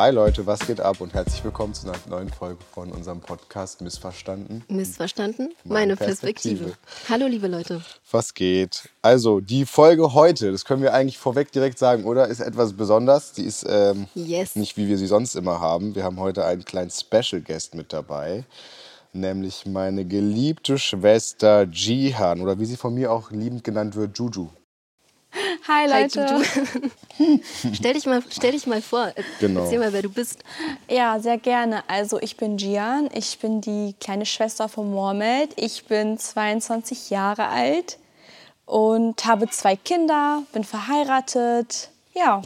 Hi Leute, was geht ab und herzlich willkommen zu einer neuen Folge von unserem Podcast Missverstanden. Missverstanden? Meine, Perspektive. Perspektive. Hallo liebe Leute. Was geht? Also die Folge heute, das können wir eigentlich vorweg direkt sagen, oder? Ist etwas besonders. Die ist ähm, yes. nicht wie wir sie sonst immer haben. Wir haben heute einen kleinen Special Guest mit dabei, nämlich meine geliebte Schwester Jihan oder wie sie von mir auch liebend genannt wird, Juju. Hi Leute. Hi, stell, dich mal, stell dich mal vor. Genau. Erzähl mal, wer du bist. Ja, sehr gerne. Also ich bin Gian. Ich bin die kleine Schwester von Mohamed. Ich bin 22 Jahre alt und habe zwei Kinder, bin verheiratet. Ja.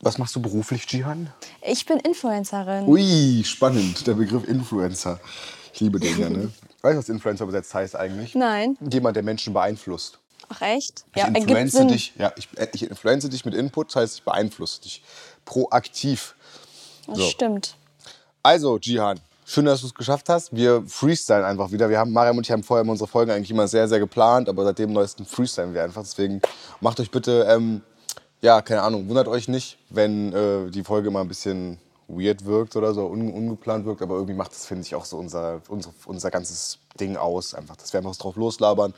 Was machst du beruflich, Jihan? Ich bin Influencerin. Ui, spannend, der Begriff Influencer. Ich liebe den ja, ne? Weißt du, was Influencer übersetzt heißt eigentlich? Nein. Jemand, der Menschen beeinflusst. Ach echt? Ich ja, influenze dich, ja, ich, ich influenze dich mit Input, das heißt, ich beeinflusse dich proaktiv. Das so. stimmt. Also, Jihan, schön, dass du es geschafft hast. Wir freestylen einfach wieder. Wir haben, Mariam und ich haben vorher unsere Folgen eigentlich immer sehr, sehr geplant, aber seit dem neuesten freestylen wir einfach. Deswegen macht euch bitte, ähm, ja, keine Ahnung, wundert euch nicht, wenn äh, die Folge mal ein bisschen weird wirkt oder so, un ungeplant wirkt, aber irgendwie macht das, finde ich, auch so unser, unser, unser ganzes Ding aus. Einfach, dass wir einfach drauf loslabern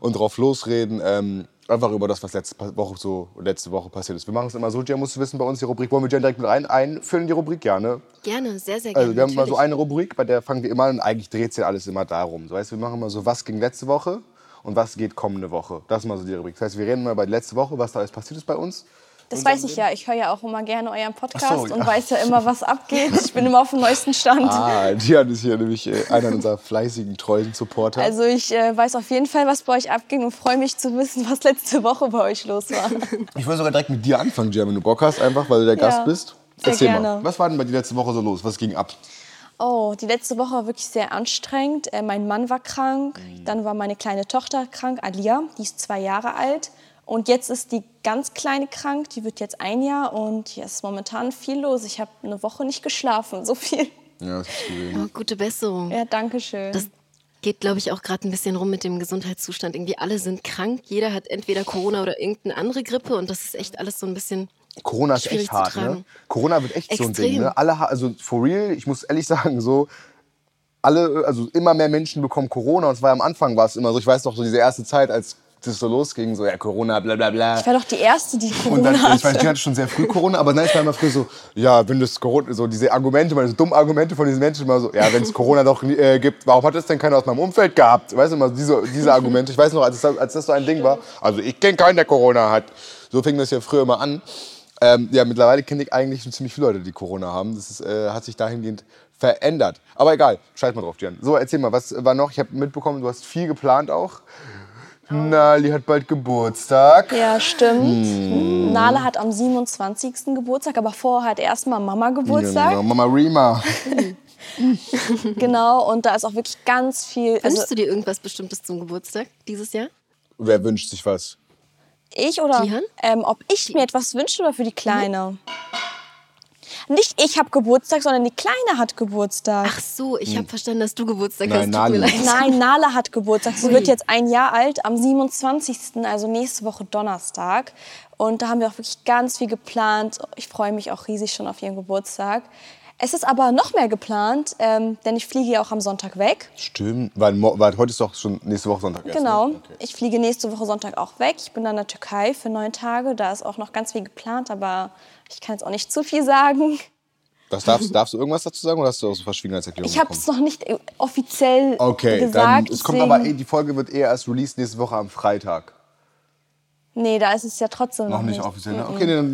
und drauf losreden. Ähm, einfach über das, was letzte Woche so letzte Woche passiert ist. Wir machen es immer so, Jen musst du wissen, bei uns die Rubrik, wollen wir Jen direkt mit rein einfüllen in die Rubrik, ja, ne? Gerne, sehr, sehr gerne. Also wir haben immer so eine Rubrik, bei der fangen wir immer an und eigentlich dreht sich alles immer darum. So, weißt, wir machen immer so, was ging letzte Woche und was geht kommende Woche. Das ist mal so die Rubrik. Das heißt, wir reden mal bei letzte Woche, was da alles passiert ist bei uns. Das weiß ich ja. Ich höre ja auch immer gerne euren Podcast so, ja. und weiß ja immer, was abgeht. Ich bin immer auf dem neuesten Stand. Ah, Dian ist hier nämlich äh, einer unserer fleißigen, treuen Supporter. Also ich äh, weiß auf jeden Fall, was bei euch abging und freue mich zu wissen, was letzte Woche bei euch los war. Ich wollte sogar direkt mit dir anfangen, Gian, wenn du Bock hast, einfach, weil du der ja, Gast bist. Erzähl gerne. mal, was war denn bei dir letzte Woche so los? Was ging ab? Oh, die letzte Woche war wirklich sehr anstrengend. Äh, mein Mann war krank, mhm. dann war meine kleine Tochter krank, Alia, die ist zwei Jahre alt. Und jetzt ist die ganz kleine krank, die wird jetzt ein Jahr und hier ist momentan viel los. Ich habe eine Woche nicht geschlafen, so viel. Ja, das ist viel. Oh, gute Besserung. Ja, danke schön. Das geht, glaube ich, auch gerade ein bisschen rum mit dem Gesundheitszustand. Irgendwie alle sind krank, jeder hat entweder Corona oder irgendeine andere Grippe und das ist echt alles so ein bisschen Corona ist echt hart, ne? Corona wird echt Extrem. so ein Ding, ne? Alle, also for real, ich muss ehrlich sagen, so alle, also immer mehr Menschen bekommen Corona und es war am Anfang war es immer so, ich weiß noch so diese erste Zeit, als das so losging, so ja Corona, bla bla bla. Ich war doch die Erste, die Corona und dann, hatte. Ich weiß, die hatte schon sehr früh Corona, aber nein, ich war immer früher so, ja, wenn das Corona, so diese Argumente, meine so dummen Argumente von diesen Menschen immer so, ja, wenn es Corona doch äh, gibt, warum hat es denn keiner aus meinem Umfeld gehabt? Weißt du, immer diese, diese Argumente. Ich weiß noch, als das, als das so ein Ding war, also ich kenne keinen, der Corona hat. So fing das ja früher immer an. Ähm, ja, mittlerweile kenne ich eigentlich schon ziemlich viele Leute, die Corona haben. Das ist, äh, hat sich dahingehend verändert. Aber egal, scheiß mal drauf, Jan. So, erzähl mal, was war noch? Ich habe mitbekommen, du hast viel geplant auch. Nali hat bald Geburtstag. Ja, stimmt. Hm. Nala hat am 27. Geburtstag, aber vorher hat erstmal Mama Geburtstag. Genau, Mama Rima. genau, und da ist auch wirklich ganz viel. Wünschst also, du dir irgendwas Bestimmtes zum Geburtstag dieses Jahr? Wer wünscht sich was? Ich oder? Ähm, ob ich mir etwas wünsche oder für die Kleine? Mhm. Nicht ich habe Geburtstag, sondern die Kleine hat Geburtstag. Ach so, ich hm. habe verstanden, dass du Geburtstag Nein, hast. Nala. Nein, Nala hat Geburtstag. Sie Ui. wird jetzt ein Jahr alt am 27., also nächste Woche Donnerstag. Und da haben wir auch wirklich ganz viel geplant. Ich freue mich auch riesig schon auf ihren Geburtstag. Es ist aber noch mehr geplant, ähm, denn ich fliege ja auch am Sonntag weg. Stimmt, weil, weil heute ist doch schon nächste Woche Sonntag. Erst, genau, ne? okay. ich fliege nächste Woche Sonntag auch weg. Ich bin dann in der Türkei für neun Tage. Da ist auch noch ganz viel geplant, aber ich kann jetzt auch nicht zu viel sagen. Das darfst, darfst du irgendwas dazu sagen oder hast du auch so Verschwiegenheitserklärung Ich habe es noch nicht offiziell okay, gesagt. Dann, es kommt aber, die Folge wird eher erst released nächste Woche am Freitag. Nee, da ist es ja trotzdem noch, noch nicht. offiziell, ne? Okay, dann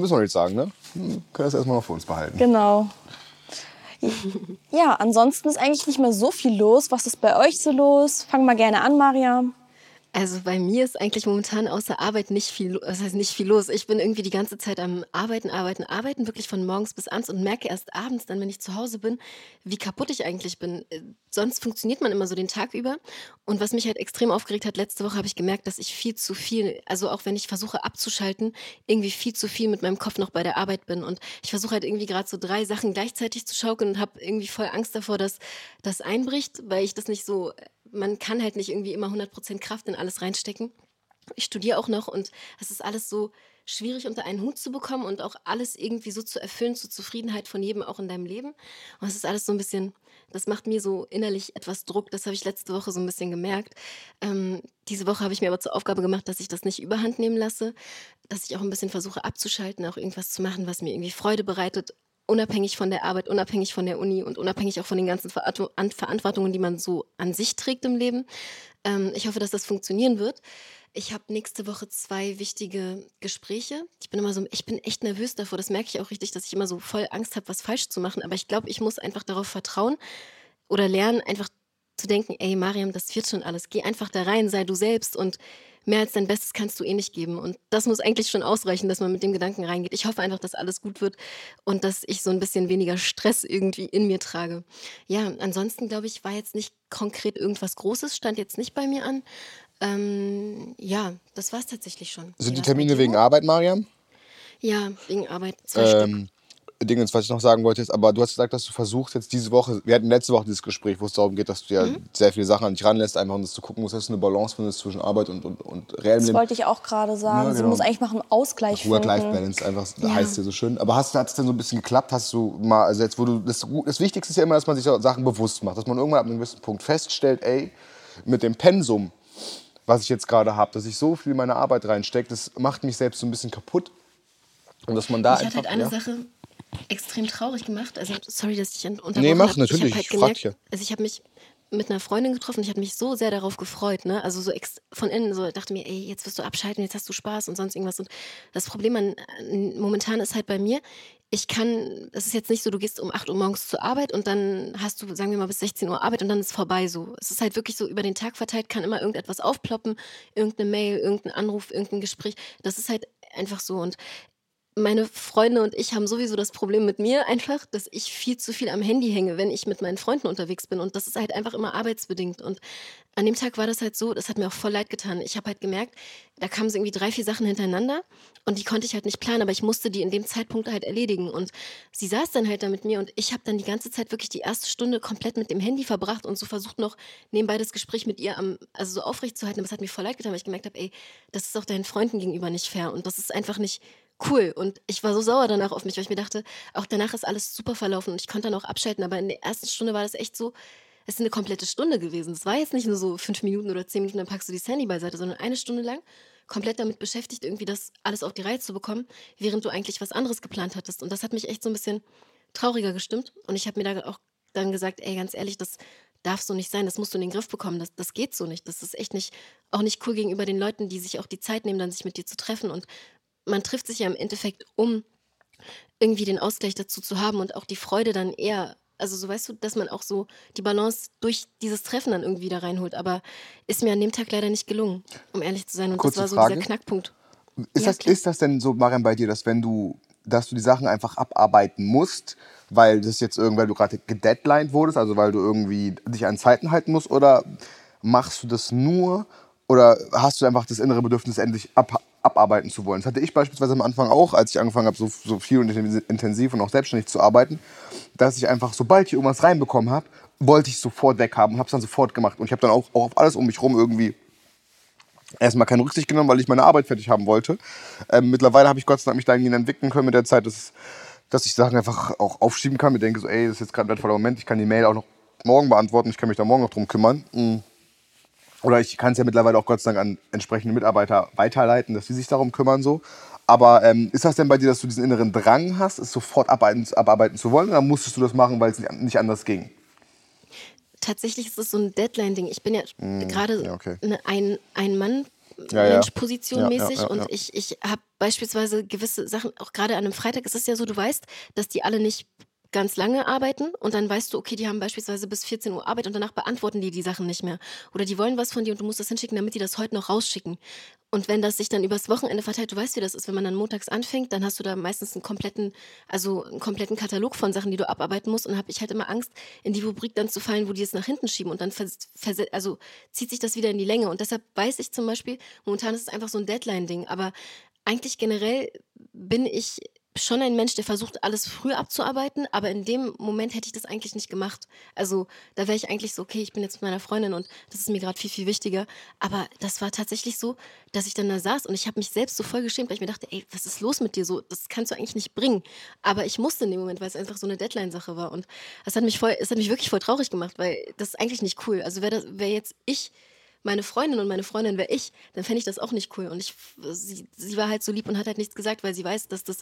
müssen wir nicht sagen, ne? Hm, können das erstmal noch für uns behalten. Genau. Ja, ansonsten ist eigentlich nicht mehr so viel los. Was ist bei euch so los? Fang mal gerne an, Mariam. Also bei mir ist eigentlich momentan außer Arbeit nicht viel, das heißt nicht viel los. Ich bin irgendwie die ganze Zeit am Arbeiten, Arbeiten, Arbeiten, wirklich von morgens bis abends und merke erst abends, dann wenn ich zu Hause bin, wie kaputt ich eigentlich bin. Äh, sonst funktioniert man immer so den Tag über. Und was mich halt extrem aufgeregt hat, letzte Woche habe ich gemerkt, dass ich viel zu viel, also auch wenn ich versuche abzuschalten, irgendwie viel zu viel mit meinem Kopf noch bei der Arbeit bin. Und ich versuche halt irgendwie gerade so drei Sachen gleichzeitig zu schaukeln und habe irgendwie voll Angst davor, dass das einbricht, weil ich das nicht so man kann halt nicht irgendwie immer 100% Kraft in alles reinstecken. Ich studiere auch noch und es ist alles so schwierig unter einen Hut zu bekommen und auch alles irgendwie so zu erfüllen zur Zufriedenheit von jedem auch in deinem Leben. Und es ist alles so ein bisschen, das macht mir so innerlich etwas Druck. Das habe ich letzte Woche so ein bisschen gemerkt. Ähm, diese Woche habe ich mir aber zur Aufgabe gemacht, dass ich das nicht überhand nehmen lasse, dass ich auch ein bisschen versuche abzuschalten, auch irgendwas zu machen, was mir irgendwie Freude bereitet, unabhängig von der Arbeit, unabhängig von der Uni und unabhängig auch von den ganzen Verantwortungen, die man so an sich trägt im Leben. Ähm, ich hoffe, dass das funktionieren wird. Ich habe nächste Woche zwei wichtige Gespräche. Ich bin immer so, ich bin echt nervös davor. Das merke ich auch richtig, dass ich immer so voll Angst habe, was falsch zu machen. Aber ich glaube, ich muss einfach darauf vertrauen oder lernen, einfach zu denken, ey Mariam, das wird schon alles. Geh einfach da rein, sei du selbst und mehr als dein Bestes kannst du eh nicht geben. Und das muss eigentlich schon ausreichen, dass man mit dem Gedanken reingeht. Ich hoffe einfach, dass alles gut wird und dass ich so ein bisschen weniger Stress irgendwie in mir trage. Ja, ansonsten glaube ich, war jetzt nicht konkret irgendwas Großes, stand jetzt nicht bei mir an. Ähm, ja, das war es tatsächlich schon. Sind die Termine wegen Arbeit, Mariam? Ja, wegen Arbeit. Zwei ähm, Stück. Dingens, was ich noch sagen wollte, ist, aber du hast gesagt, dass du versuchst jetzt diese Woche, wir hatten letzte Woche dieses Gespräch, wo es darum geht, dass du ja mhm. sehr viele Sachen an dich ranlässt, einfach um das zu gucken dass du eine Balance findest zwischen Arbeit und, und, und reellem Leben. Das wollte ich auch gerade sagen. Ja, genau. Sie muss eigentlich machen Ausgleich Work-Life-Balance, einfach ja. heißt ja so schön. Aber hast, hat es denn so ein bisschen geklappt? Hast du mal, also jetzt, wo du, das, das Wichtigste ist ja immer, dass man sich Sachen bewusst macht, dass man irgendwann ab einem gewissen Punkt feststellt, ey, mit dem Pensum, was ich jetzt gerade habe, dass ich so viel in meine Arbeit reinstecke, das macht mich selbst so ein bisschen kaputt. Und dass man da ich einfach. Halt eine ja, Sache extrem traurig gemacht. Also, sorry, dass ich unterbrochen Nee, mach, hab. natürlich. Ich, halt ich gemerkt, ja. Also, ich habe mich mit einer Freundin getroffen. Ich hatte mich so sehr darauf gefreut, ne? Also so von innen so dachte mir, ey, jetzt wirst du abschalten, jetzt hast du Spaß und sonst irgendwas. Und das Problem an, momentan ist halt bei mir, ich kann, es ist jetzt nicht so, du gehst um 8 Uhr morgens zur Arbeit und dann hast du, sagen wir mal, bis 16 Uhr Arbeit und dann ist vorbei so. Es ist halt wirklich so über den Tag verteilt, kann immer irgendetwas aufploppen, irgendeine Mail, irgendein Anruf, irgendein Gespräch. Das ist halt einfach so. Und meine Freunde und ich haben sowieso das Problem mit mir einfach, dass ich viel zu viel am Handy hänge, wenn ich mit meinen Freunden unterwegs bin. Und das ist halt einfach immer arbeitsbedingt. Und an dem Tag war das halt so, das hat mir auch voll leid getan. Ich habe halt gemerkt, da kamen so irgendwie drei, vier Sachen hintereinander und die konnte ich halt nicht planen, aber ich musste die in dem Zeitpunkt halt erledigen. Und sie saß dann halt da mit mir und ich habe dann die ganze Zeit wirklich die erste Stunde komplett mit dem Handy verbracht und so versucht noch nebenbei das Gespräch mit ihr am, also so aufrecht zu halten. Aber es hat mir voll leid getan, weil ich gemerkt habe, ey, das ist auch deinen Freunden gegenüber nicht fair und das ist einfach nicht cool. Und ich war so sauer danach auf mich, weil ich mir dachte, auch danach ist alles super verlaufen und ich konnte dann auch abschalten. Aber in der ersten Stunde war das echt so, es ist eine komplette Stunde gewesen. Es war jetzt nicht nur so fünf Minuten oder zehn Minuten, dann packst du die Sandy beiseite, sondern eine Stunde lang komplett damit beschäftigt, irgendwie das alles auf die Reihe zu bekommen, während du eigentlich was anderes geplant hattest. Und das hat mich echt so ein bisschen trauriger gestimmt. Und ich habe mir da auch dann gesagt, ey, ganz ehrlich, das darf so nicht sein, das musst du in den Griff bekommen, das, das geht so nicht. Das ist echt nicht, auch nicht cool gegenüber den Leuten, die sich auch die Zeit nehmen, dann sich mit dir zu treffen und man trifft sich ja im Endeffekt, um irgendwie den Ausgleich dazu zu haben und auch die Freude dann eher, also so weißt du, dass man auch so die Balance durch dieses Treffen dann irgendwie da reinholt. Aber ist mir an dem Tag leider nicht gelungen, um ehrlich zu sein. Und Kurze das war so Frage. dieser Knackpunkt. Ist, ja, das, ist das denn so, Mariam, bei dir, dass wenn du, dass du die Sachen einfach abarbeiten musst, weil das jetzt irgendwann du gerade gedeadlined wurdest, also weil du irgendwie dich an Zeiten halten musst, oder machst du das nur oder hast du einfach das innere Bedürfnis, endlich ab, abarbeiten zu wollen. Das hatte ich beispielsweise am Anfang auch, als ich angefangen habe, so, so viel und intensiv und auch selbstständig zu arbeiten, dass ich einfach, sobald ich irgendwas reinbekommen habe, wollte ich sofort weghaben habe es dann sofort gemacht. Und ich habe dann auch, auch auf alles um mich herum irgendwie erstmal keine Rücksicht genommen, weil ich meine Arbeit fertig haben wollte. Ähm, mittlerweile habe ich Gott sei Dank mich dahingehend entwickeln können mit der Zeit, dass, dass ich Sachen einfach auch aufschieben kann. Ich denke so, ey, das ist jetzt gerade ein wertvoller Moment, ich kann die Mail auch noch morgen beantworten, ich kann mich da morgen noch drum kümmern. Mhm. Oder ich kann es ja mittlerweile auch Gott sei Dank an entsprechende Mitarbeiter weiterleiten, dass sie sich darum kümmern. So. Aber ähm, ist das denn bei dir, dass du diesen inneren Drang hast, es sofort abarbeiten, abarbeiten zu wollen? Oder musstest du das machen, weil es nicht anders ging? Tatsächlich ist es so ein Deadline-Ding. Ich bin ja mm, gerade ja, okay. ein, ein Mann. Ja, ja. mäßig ja, und ich, ich habe beispielsweise gewisse Sachen, auch gerade an einem Freitag ist es ja so, du weißt, dass die alle nicht ganz lange arbeiten und dann weißt du, okay, die haben beispielsweise bis 14 Uhr Arbeit und danach beantworten die die Sachen nicht mehr. Oder die wollen was von dir und du musst das hinschicken, damit die das heute noch rausschicken. Und wenn das sich dann übers Wochenende verteilt, du weißt, wie das ist, wenn man dann montags anfängt, dann hast du da meistens einen kompletten, also einen kompletten Katalog von Sachen, die du abarbeiten musst. Und habe ich halt immer Angst, in die Rubrik dann zu fallen, wo die es nach hinten schieben. Und dann also zieht sich das wieder in die Länge. Und deshalb weiß ich zum Beispiel, momentan ist es einfach so ein Deadline-Ding. Aber eigentlich generell bin ich schon ein Mensch, der versucht, alles früh abzuarbeiten, aber in dem Moment hätte ich das eigentlich nicht gemacht. Also da wäre ich eigentlich so, okay, ich bin jetzt mit meiner Freundin und das ist mir gerade viel, viel wichtiger. Aber das war tatsächlich so, dass ich dann da saß und ich habe mich selbst so voll geschämt, weil ich mir dachte, ey, was ist los mit dir so? Das kannst du eigentlich nicht bringen. Aber ich musste in dem Moment, weil es einfach so eine Deadline-Sache war. Und das hat mich hat mich wirklich voll traurig gemacht, weil das ist eigentlich nicht cool. Also wäre wär jetzt ich meine Freundin und meine Freundin wäre ich, dann fände ich das auch nicht cool. Und ich, sie, sie war halt so lieb und hat halt nichts gesagt, weil sie weiß, dass das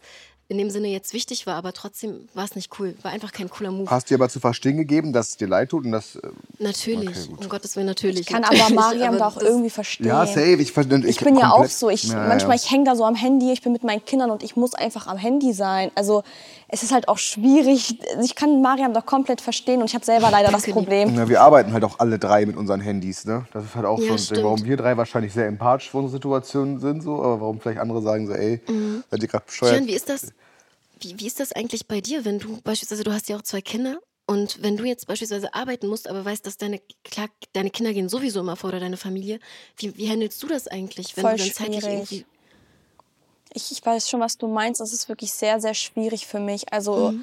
in dem Sinne jetzt wichtig war, aber trotzdem war es nicht cool. War einfach kein cooler Move. Hast du dir aber zu verstehen gegeben, dass es dir leid tut und das. äh, Natürlich, Okay, um Gottes Willen, natürlich. Ich kann natürlich, aber Mariam aber da auch irgendwie verstehen. Ja, safe. Ich, ver- Ich bin ja auch so. Ich, Ja, manchmal, ja. ich hänge da so am Handy, ich bin mit meinen Kindern und ich muss einfach am Handy sein. Also es ist halt auch schwierig. Ich kann Mariam da komplett verstehen und ich habe selber leider das Problem. Ja, wir arbeiten halt auch alle drei mit unseren Handys, ne? Das ist halt auch Ja, so ein Ding, stimmt. warum wir drei wahrscheinlich sehr empathisch für unsere Situation sind, so, aber warum vielleicht andere sagen so, ey, Mhm. seid ihr gerade bescheuert? Kian, wie ist das? Wie, wie ist das eigentlich bei dir, wenn du beispielsweise, du hast ja auch zwei Kinder und wenn du jetzt beispielsweise arbeiten musst, aber weißt, dass deine, klar, deine Kinder gehen sowieso immer vor oder deine Familie, wie, wie handelst du das eigentlich, wenn Voll du dann zeitlich schwierig. irgendwie. Ich, ich weiß schon, was du meinst. Das ist wirklich sehr, sehr schwierig für mich. Also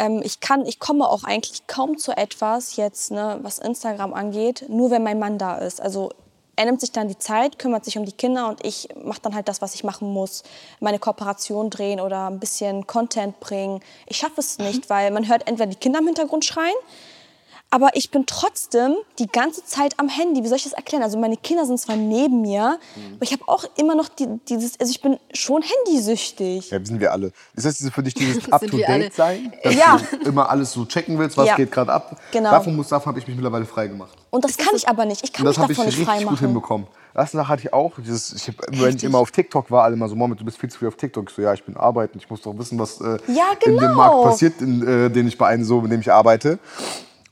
ähm, ich kann, ich komme auch eigentlich kaum zu etwas jetzt, ne, was Instagram angeht, nur wenn mein Mann da ist. Also er nimmt sich dann die Zeit, kümmert sich um die Kinder und ich mache dann halt das, was ich machen muss. Meine Kooperation drehen oder ein bisschen Content bringen. Ich schaffe es nicht, weil man hört entweder die Kinder im Hintergrund schreien aber ich bin trotzdem die ganze Zeit am Handy. Wie soll ich das erklären? Also meine Kinder sind zwar neben mir, aber ich habe auch immer noch die, dieses, also ich bin schon handysüchtig. Ja, sind wir alle. Ist das für dich dieses Sind wir alle. Up-to-Date sein? Dass Ja. du immer alles so checken willst, was Ja. geht gerade ab? Genau. Davon, muss- davon habe ich mich mittlerweile frei gemacht. Und das kann ich aber nicht. Ich kann Und das mich habe ich davon nicht richtig frei gut machen. hinbekommen. Erste Sache hatte ich auch, dieses, ich hab, wenn ich immer auf TikTok war, alle immer so, Moment, du bist viel zu viel auf TikTok. Ich so, ja, ich bin arbeiten, ich muss doch wissen, was äh, Ja, in dem genau. Markt passiert, in äh, den ich bei einem so, in dem ich arbeite.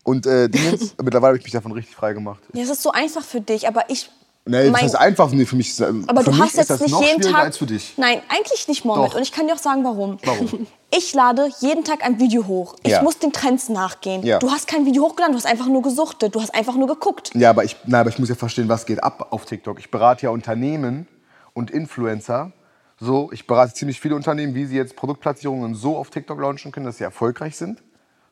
Und äh, Dingens, mittlerweile habe ich mich davon richtig frei gemacht. Ja, es ist so einfach für dich, aber ich. Nee, das ist einfach, nee, für mich ist, aber für du mich hast jetzt nicht jeden Tag. als für dich. Nein, eigentlich nicht, Mohammed. Und ich kann dir auch sagen, warum. Warum? Ich lade jeden Tag ein Video hoch. Ich Ja. muss den Trends nachgehen. Ja. Du hast kein Video hochgeladen, du hast einfach nur gesuchtet, du hast einfach nur geguckt. Ja, aber ich, nein, aber ich muss ja verstehen, was geht ab auf TikTok. Ich berate ja Unternehmen und Influencer. So, ich berate ziemlich viele Unternehmen, wie sie jetzt Produktplatzierungen so auf TikTok launchen können, dass sie erfolgreich sind.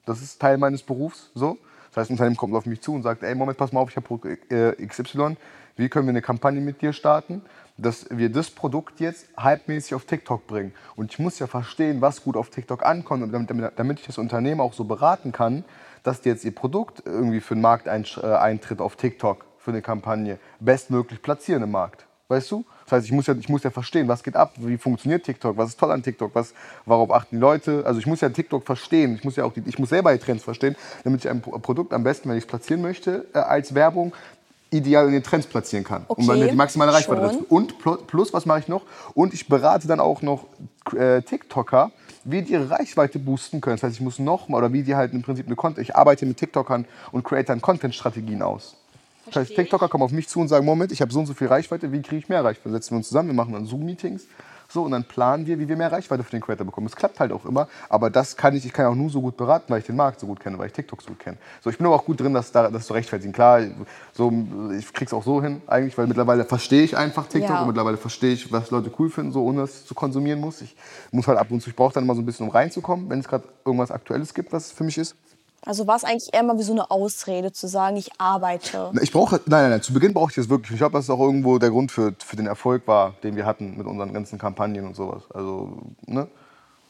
Das ist Teil meines Berufs. So. Das heißt, ein Unternehmen kommt auf mich zu und sagt, ey, Moment, pass mal auf, ich habe Produkt äh, XY. Wie können wir eine Kampagne mit dir starten, dass wir das Produkt jetzt halbmäßig auf TikTok bringen? Und ich muss ja verstehen, was gut auf TikTok ankommt, damit, damit, damit ich das Unternehmen auch so beraten kann, dass die jetzt ihr Produkt irgendwie für den Markteintritt auf TikTok, für eine Kampagne, bestmöglich platzieren im Markt. Weißt du? Das heißt, ich muss, ja, ich muss ja verstehen, was geht ab, wie funktioniert TikTok, was ist toll an TikTok, was, worauf achten die Leute. Also ich muss ja TikTok verstehen, ich muss ja auch die, ich muss selber die Trends verstehen, damit ich ein Pro- Produkt am besten, wenn ich es platzieren möchte, äh, als Werbung ideal in den Trends platzieren kann. und dann Okay, die maximale Reichweite dazu. Und pl- plus, was mache ich noch? Und ich berate dann auch noch äh, TikToker, wie die ihre Reichweite boosten können. Das heißt, ich muss noch mal, oder wie die halt im Prinzip eine Content, ich arbeite mit TikTokern und Creatern Content-Strategien aus. Das heißt, TikToker kommen auf mich zu und sagen, Moment, ich habe so und so viel Reichweite, wie kriege ich mehr Reichweite? Setzen wir uns zusammen, wir machen dann Zoom-Meetings, so, und dann planen wir, wie wir mehr Reichweite für den Creator bekommen. Es klappt halt auch immer, aber das kann ich, ich kann auch nur so gut beraten, weil ich den Markt so gut kenne, weil ich TikTok so gut kenne. So, ich bin aber auch gut drin, das, da, das zu rechtfertigen. Klar, so, ich krieg's auch so hin, eigentlich, weil mittlerweile verstehe ich einfach TikTok Ja. und mittlerweile verstehe ich, was Leute cool finden, so, ohne es zu konsumieren muss. Ich muss halt ab und zu, ich brauche dann immer so ein bisschen, um reinzukommen, wenn es gerade irgendwas Aktuelles gibt, was für mich ist. Also war es eigentlich eher mal wie so eine Ausrede zu sagen, ich arbeite. Ich brauche, nein, nein, nein, zu Beginn brauchte ich das wirklich. Ich glaube, das ist auch irgendwo der Grund für, für den Erfolg war, den wir hatten mit unseren ganzen Kampagnen und sowas. Also, ne?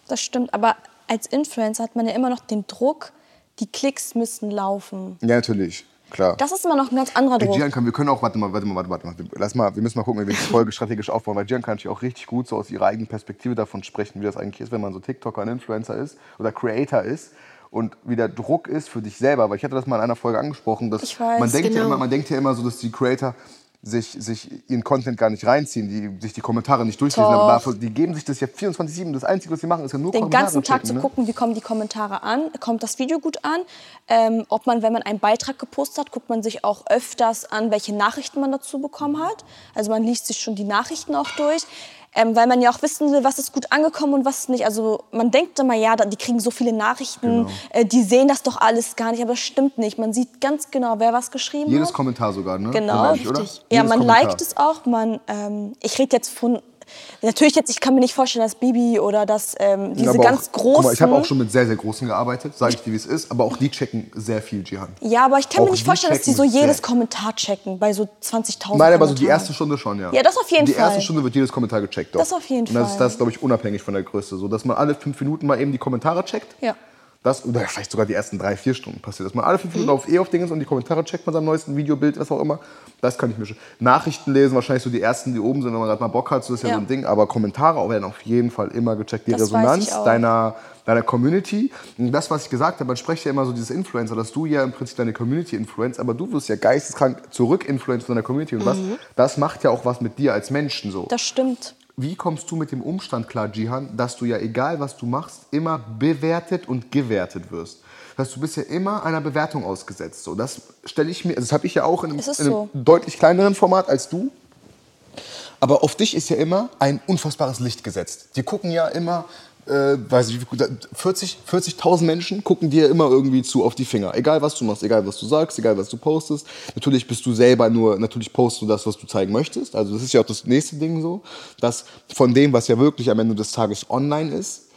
Das stimmt, aber als Influencer hat man ja immer noch den Druck, die Klicks müssen laufen. Ja, natürlich, klar. Das ist immer noch ein ganz anderer Druck. Gianca, wir können auch, warte mal, warte mal, warte mal, warte mal. Lass mal, wir müssen mal gucken, wie wir die Folge strategisch aufbauen, weil Gian kann natürlich auch richtig gut so aus ihrer eigenen Perspektive davon sprechen, wie das eigentlich ist, wenn man so TikToker und Influencer ist oder Creator ist und wie der Druck ist für dich selber. Weil ich hatte das mal in einer Folge angesprochen, dass weiß, man denkt ja genau. immer, man denkt ja immer so, dass die Creator sich, sich ihren Content gar nicht reinziehen, die sich die Kommentare nicht durchlesen. Doch. Aber dafür, die geben sich das ja 24/7. Das Einzige, was sie machen, ist ja nur den Kommentare ganzen Tag checken, zu ne? gucken, wie kommen die Kommentare an, kommt das Video gut an, ähm, ob man, wenn man einen Beitrag gepostet hat, guckt man sich auch öfters an, welche Nachrichten man dazu bekommen hat. Also man liest sich schon die Nachrichten auch durch, ähm, weil man ja auch wissen will, was ist gut angekommen und was nicht. Also man denkt immer, ja, die kriegen so viele Nachrichten, Genau. äh, die sehen das doch alles gar nicht, aber das stimmt nicht. Man sieht ganz genau, wer was geschrieben Jedes hat. Kommentar sogar, ne? Genau. Ich. Ja, Jedes man Kommentar. liked es auch. Man, ähm, ich rede jetzt von natürlich jetzt, ich kann mir nicht vorstellen, dass Bibi oder dass ähm, diese Aber ganz auch, großen. Guck mal, ich habe auch schon mit sehr, sehr großen gearbeitet, sage ich dir, wie es ist. Aber auch die checken sehr viel, Jihan. ja, aber ich kann mir auch nicht die vorstellen, dass die so jedes. Kommentar checken bei so 20.000 Nein, aber so die erste Stunde schon, ja. Ja, das auf jeden die Fall. Die erste Stunde wird jedes Kommentar gecheckt. Doch. Das auf jeden Und das ist Fall. das, glaube ich, unabhängig von der Größe. So, dass man alle fünf Minuten mal eben die Kommentare checkt. Ja. Das, oder vielleicht sogar die ersten drei, vier Stunden passiert. Dass man alle fünf Mhm. Minuten auf eh auf Dinge ist und die Kommentare checkt von seinem neuesten Video, Bild, was auch immer. Das kann ich mir schon. Nachrichten lesen, wahrscheinlich so die ersten, die oben sind, wenn man gerade mal Bock hat, so ist ja, Ja. so ein Ding. Aber Kommentare werden auf jeden Fall immer gecheckt. Die Das Resonanz deiner, deiner Community. Und das, was ich gesagt habe, man spricht ja immer so dieses Influencer, dass du ja im Prinzip deine Community influenzt, aber du wirst ja geisteskrank zurück-influenced von deiner Community. Und was, das macht ja auch was mit dir als Menschen so. Mhm. Das stimmt. Wie kommst du mit dem Umstand klar, Jihan, dass du ja egal was du machst, immer bewertet und gewertet wirst? Das heißt, du bist ja immer einer Bewertung ausgesetzt. So, das stelle ich mir, also das habe ich ja auch in einem, in einem so. deutlich kleineren Format als du. Aber auf dich ist ja immer ein unfassbares Licht gesetzt. Die gucken ja immer, äh, weiß ich, wie viel- 40 40.000 Menschen gucken dir immer irgendwie zu auf die Finger. Egal was du machst, egal was du sagst, egal was du postest. Natürlich bist du selber nur, natürlich postest du das, was du zeigen möchtest. Also das ist ja auch das nächste Ding so, dass von dem, was ja wirklich am Ende des Tages online ist,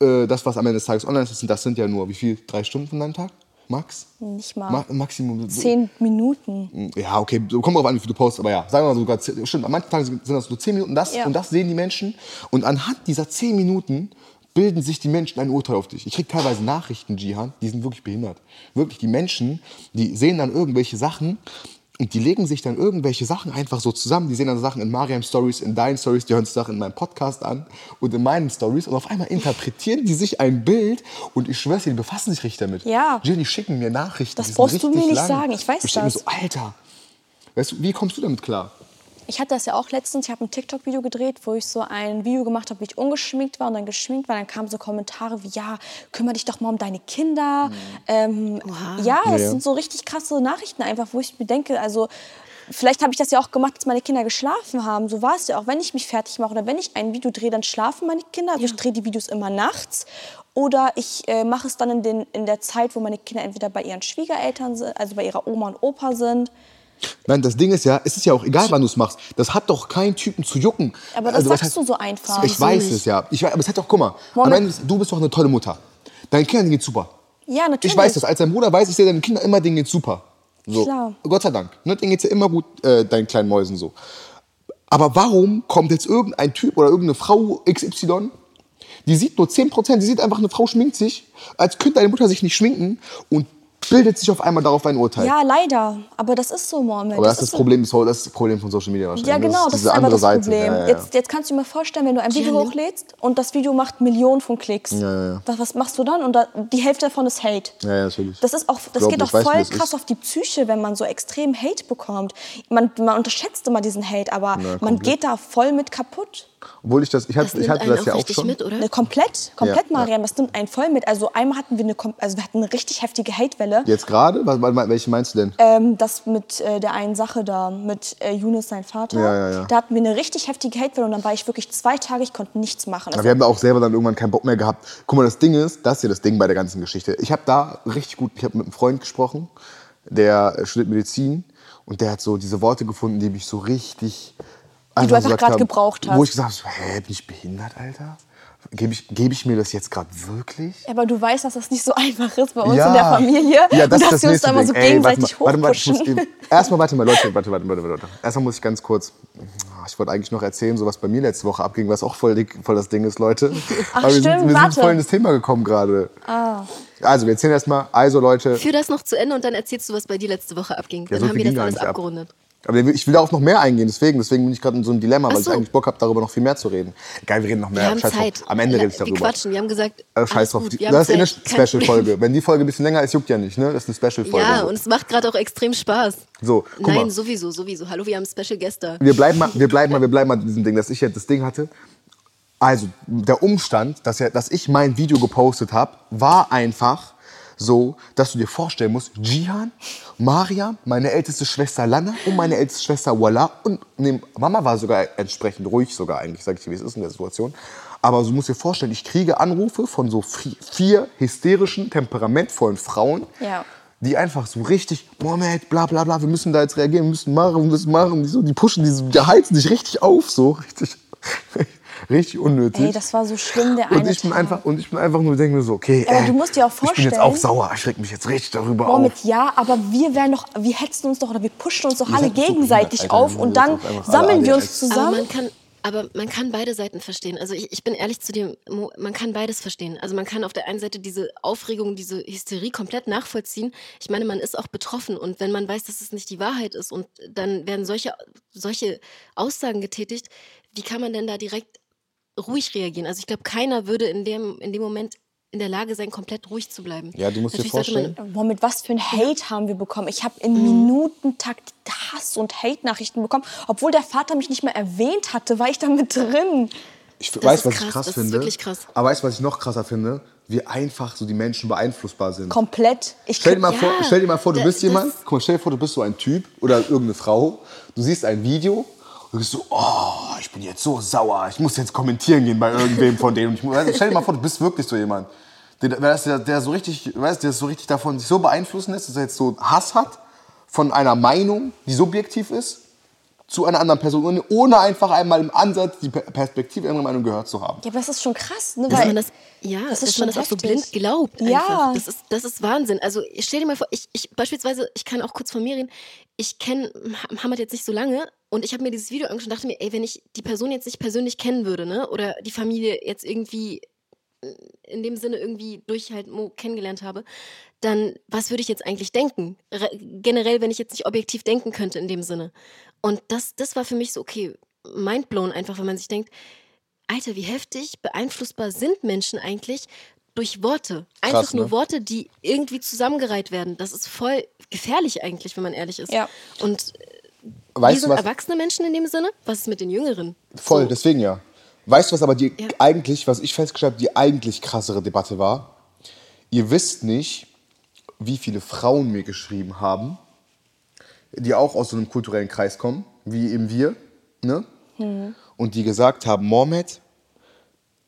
äh, das, was am Ende des Tages online ist, das sind ja nur, wie viel, drei Stunden von deinem Tag? Max? Nicht mal. Ma Maximum. Zehn Minuten. Ja, okay, kommt drauf an, wie viel du postest, aber ja, sagen wir mal sogar, zehn- stimmt, an manchen Tagen sind das nur 10 Minuten, das, Ja. und das sehen die Menschen. Und anhand dieser 10 Minuten bilden sich die Menschen ein Urteil auf dich. Ich krieg teilweise Nachrichten, Jihan, die sind wirklich behindert. Wirklich, die Menschen, die sehen dann irgendwelche Sachen und die legen sich dann irgendwelche Sachen einfach so zusammen. Die sehen dann Sachen in Mariam Stories, in deinen Stories, die hören sich Sachen in meinem Podcast an und in meinen Stories und auf einmal interpretieren die sich ein Bild und ich schwör's dir, die befassen sich richtig damit. Ja. Jihan, die schicken mir Nachrichten. Das brauchst du mir nicht lang. sagen, ich weiß ich denk mir das. so, Alter, weißt du, wie kommst du damit klar? Ich hatte das ja auch letztens. Ich habe ein TikTok-Video gedreht, wo ich so ein Video gemacht habe, wie ich ungeschminkt war und dann geschminkt war. Dann kamen so Kommentare wie, ja, kümmere dich doch mal um deine Kinder. Ähm, ja, das Ja, ja. sind so richtig krasse Nachrichten einfach, wo ich mir denke, also vielleicht habe ich das ja auch gemacht, als meine Kinder geschlafen haben. So war es ja auch. Wenn ich mich fertig mache oder wenn ich ein Video drehe, dann schlafen meine Kinder. Also ich drehe die Videos immer nachts. Oder ich äh, mache es dann in, den, in der Zeit, wo meine Kinder entweder bei ihren Schwiegereltern sind, also bei ihrer Oma und Opa sind. Nein, das Ding ist ja, es ist ja auch egal, wann du es machst. Das hat doch keinen Typen zu jucken. Aber das Also, sagst heißt- du so einfach. Ich weiß es ja. Ich weiß, aber es hat doch, guck mal, am. Ende, du bist doch eine tolle Mutter. Deinen Kindern geht's super. Ja, natürlich. Ich weiß das. Als dein Bruder weiß, ich sehe deinen Kindern immer, denen geht's super. So. Klar. Gott sei Dank. Ne? Denen geht's ja immer gut, äh, deinen kleinen Mäusen so. Aber warum kommt jetzt irgendein Typ oder irgendeine Frau XY, die sieht nur 10%, die sieht einfach, eine Frau schminkt sich, als könnte deine Mutter sich nicht schminken und bildet sich auf einmal darauf ein Urteil. Ja, leider. Aber das ist so, Mohammed. Aber das, ist das so. Problem, das ist das Problem von Social Media wahrscheinlich. Ja, genau, das, ist einfach andere das Seite. Problem. Ja, ja, ja. Jetzt, jetzt kannst du dir mal vorstellen, wenn du ein Video hochlädst und das Video macht Millionen von Klicks. Ja, ja, ja. Was, was machst du dann? Und da, die Hälfte davon ist Hate. Ja, ja, natürlich. Das, ist auch, das Glaub geht auch weiß, voll das krass ist. auf die Psyche, wenn man so extrem Hate bekommt. Man, man unterschätzt immer diesen Hate, aber man komplett. geht da voll mit kaputt. Obwohl ich das, ich hatte, Das ich hatte das auch ja auch schon. mit, oder? Ne, komplett, komplett, Ja, ja. Mariam. Das nimmt einen voll mit. Also einmal hatten wir eine, also wir hatten eine richtig heftige Hatewelle. Jetzt gerade? Welche meinst du denn? Ähm, das mit äh, der einen Sache da, mit äh, Yunus, sein Vater. Ja, ja, ja. Da hatten wir eine richtig heftige Hatewelle und dann war ich wirklich zwei Tage, ich konnte nichts machen. Also, wir haben da auch selber dann irgendwann keinen Bock mehr gehabt. Guck mal, das Ding ist, das ist ja das Ding bei der ganzen Geschichte. Ich habe da richtig gut, ich habe mit einem Freund gesprochen, der äh, studiert Medizin und der hat so diese Worte gefunden, die mich so richtig. Du einfach haben, gebraucht hast. Wo ich gesagt habe, hä, bin ich behindert, Alter? Gebe ich, geb ich mir das jetzt gerade wirklich? aber du weißt, dass das nicht so einfach ist bei uns in der Familie. Ja, das und ist dass das wir uns da immer so Ey, gegenseitig warte mal, warte mal, ich muss hochpushen. Erstmal, warte mal, Leute, warte, warte, warte, warte. Erstmal muss ich ganz kurz, ich wollte eigentlich noch erzählen, so was bei mir letzte Woche abging, was auch voll, dick, voll das Ding ist, Leute. Ach, Aber wir sind, stimmt, wir sind voll in das Thema gekommen gerade. Ah. Also, wir erzählen erstmal, also Leute, Führ das noch zu Ende und dann erzählst du, was bei dir letzte Woche abging. Ja, dann so haben wir das alles ab. abgerundet. Aber ich will da auch noch mehr eingehen, deswegen, deswegen bin ich gerade in so einem Dilemma, weil Ach ich so. eigentlich Bock habe, darüber noch viel mehr zu reden. Geil, wir reden noch mehr. Wir haben Scheiß drauf. Zeit. Am Ende rede ich darüber. Wir quatschen. Wir haben gesagt, Äh, scheiß drauf. gut. Das ist eh eine Zeit. Kein Special-Folge. Wenn die Folge ein bisschen länger ist, juckt ja nicht, ne? Das ist eine Special-Folge. Ja, so. und es macht gerade auch extrem Spaß. So, guck Nein, mal. sowieso, sowieso. Hallo, wir haben Special Gäste. wir bleiben mal, wir bleiben mal, wir bleiben mal bei diesem Ding, dass ich jetzt das Ding hatte. Also, der Umstand, dass, ja, dass ich mein Video gepostet habe, war einfach so, dass du dir vorstellen musst, Jihan, Mariam, meine älteste Schwester Lana und meine älteste Schwester Walla und ne, Mama war sogar entsprechend ruhig sogar eigentlich, sag ich dir, wie es ist in der Situation. Aber du musst dir vorstellen, ich kriege Anrufe von so vi- vier hysterischen, temperamentvollen Frauen, Ja. die einfach so richtig, Moment, bla bla bla, wir müssen da jetzt reagieren, wir müssen machen, wir müssen machen. Die, so, die pushen, die, die heizen dich richtig auf, so richtig. Richtig unnötig. Ey, das war so schlimm, der und eine ich bin Tag. einfach und ich bin einfach nur denke mir so, okay, Aber äh, du musst dir auch ich bin jetzt vorstellen- auch sauer, ich reg mich jetzt richtig darüber Boah, auf. mit ja, aber wir wären doch, wir hetzen uns doch oder wir pushen uns doch Ihr alle so gegenseitig behindert, Alter. auf und dann sammeln wir uns zusammen. man kann, aber man kann beide Seiten verstehen. Also ich, ich bin ehrlich zu dir, Mo, man kann beides verstehen. Also man kann auf der einen Seite diese Aufregung, diese Hysterie komplett nachvollziehen. Ich meine, man ist auch betroffen und wenn man weiß, dass es nicht die Wahrheit ist und dann werden solche, solche Aussagen getätigt, wie kann man denn da direkt ruhig reagieren? Also ich glaube, keiner würde in dem, in dem Moment in der Lage sein, komplett ruhig zu bleiben. Ja, du musst dir Natürlich man- vorstellen- Boah, mit was für ein Hate haben wir bekommen? Ich habe in Mhm. Minutentakt Hass und Hate-Nachrichten bekommen. Obwohl der Vater mich nicht mehr erwähnt hatte, war ich da mit drin. Ich Das weiß, ist was krass, ich krass das ist finde. wirklich krass. Aber weißt du, was ich noch krasser finde? Wie einfach so die Menschen beeinflussbar sind. Komplett. Ich Stell dir mal Ja, vor, stell dir mal vor du da- bist jemand, guck mal, stell dir vor, du bist so ein Typ oder irgendeine Frau, du siehst ein Video und du bist so, oh, ich bin jetzt so sauer, ich muss jetzt kommentieren gehen bei irgendwem von denen. Und ich, du, stell dir mal vor, du bist wirklich so jemand, der, der, der, so richtig, weißt, der so richtig davon sich so beeinflussen lässt, dass er jetzt so Hass hat von einer Meinung, die subjektiv ist, zu einer anderen Person, ohne- einfach einmal im Ansatz die Per- Perspektive anderer Meinung gehört zu haben. Ja, aber das ist schon krass, ne? Dass Weil man das, ja, das ist dass schon man das auch so blind glaubt. Ja. Das, ist, das ist Wahnsinn. Also stell dir mal vor, ich, ich beispielsweise, ich kann auch kurz von mir reden, ich kenne Hamad jetzt nicht so lange und ich habe mir dieses Video angeschaut und dachte mir, ey, wenn ich die Person jetzt nicht persönlich kennen würde, ne, oder die Familie jetzt irgendwie äh, in dem Sinne irgendwie durch halt Mo kennengelernt habe, dann was würde ich jetzt eigentlich denken? Re generell, wenn ich jetzt nicht objektiv denken könnte in dem Sinne. Und das, das war für mich so, okay, mindblown einfach, wenn man sich denkt, Alter, wie heftig beeinflussbar sind Menschen eigentlich durch Worte. Einfach Krass, nur ne? Worte, die irgendwie zusammengereiht werden. Das ist voll gefährlich eigentlich, wenn man ehrlich ist. Ja. Und wie Weißt du sind was? erwachsene Menschen in dem Sinne? Was ist mit den Jüngeren? Voll, So. deswegen ja. Weißt du, was aber die Ja. eigentlich, was ich festgestellt habe, die eigentlich krassere Debatte war? Ihr wisst nicht, wie viele Frauen mir geschrieben haben, die auch aus so einem kulturellen Kreis kommen, wie eben wir, ne? Und die gesagt haben, Mohammed,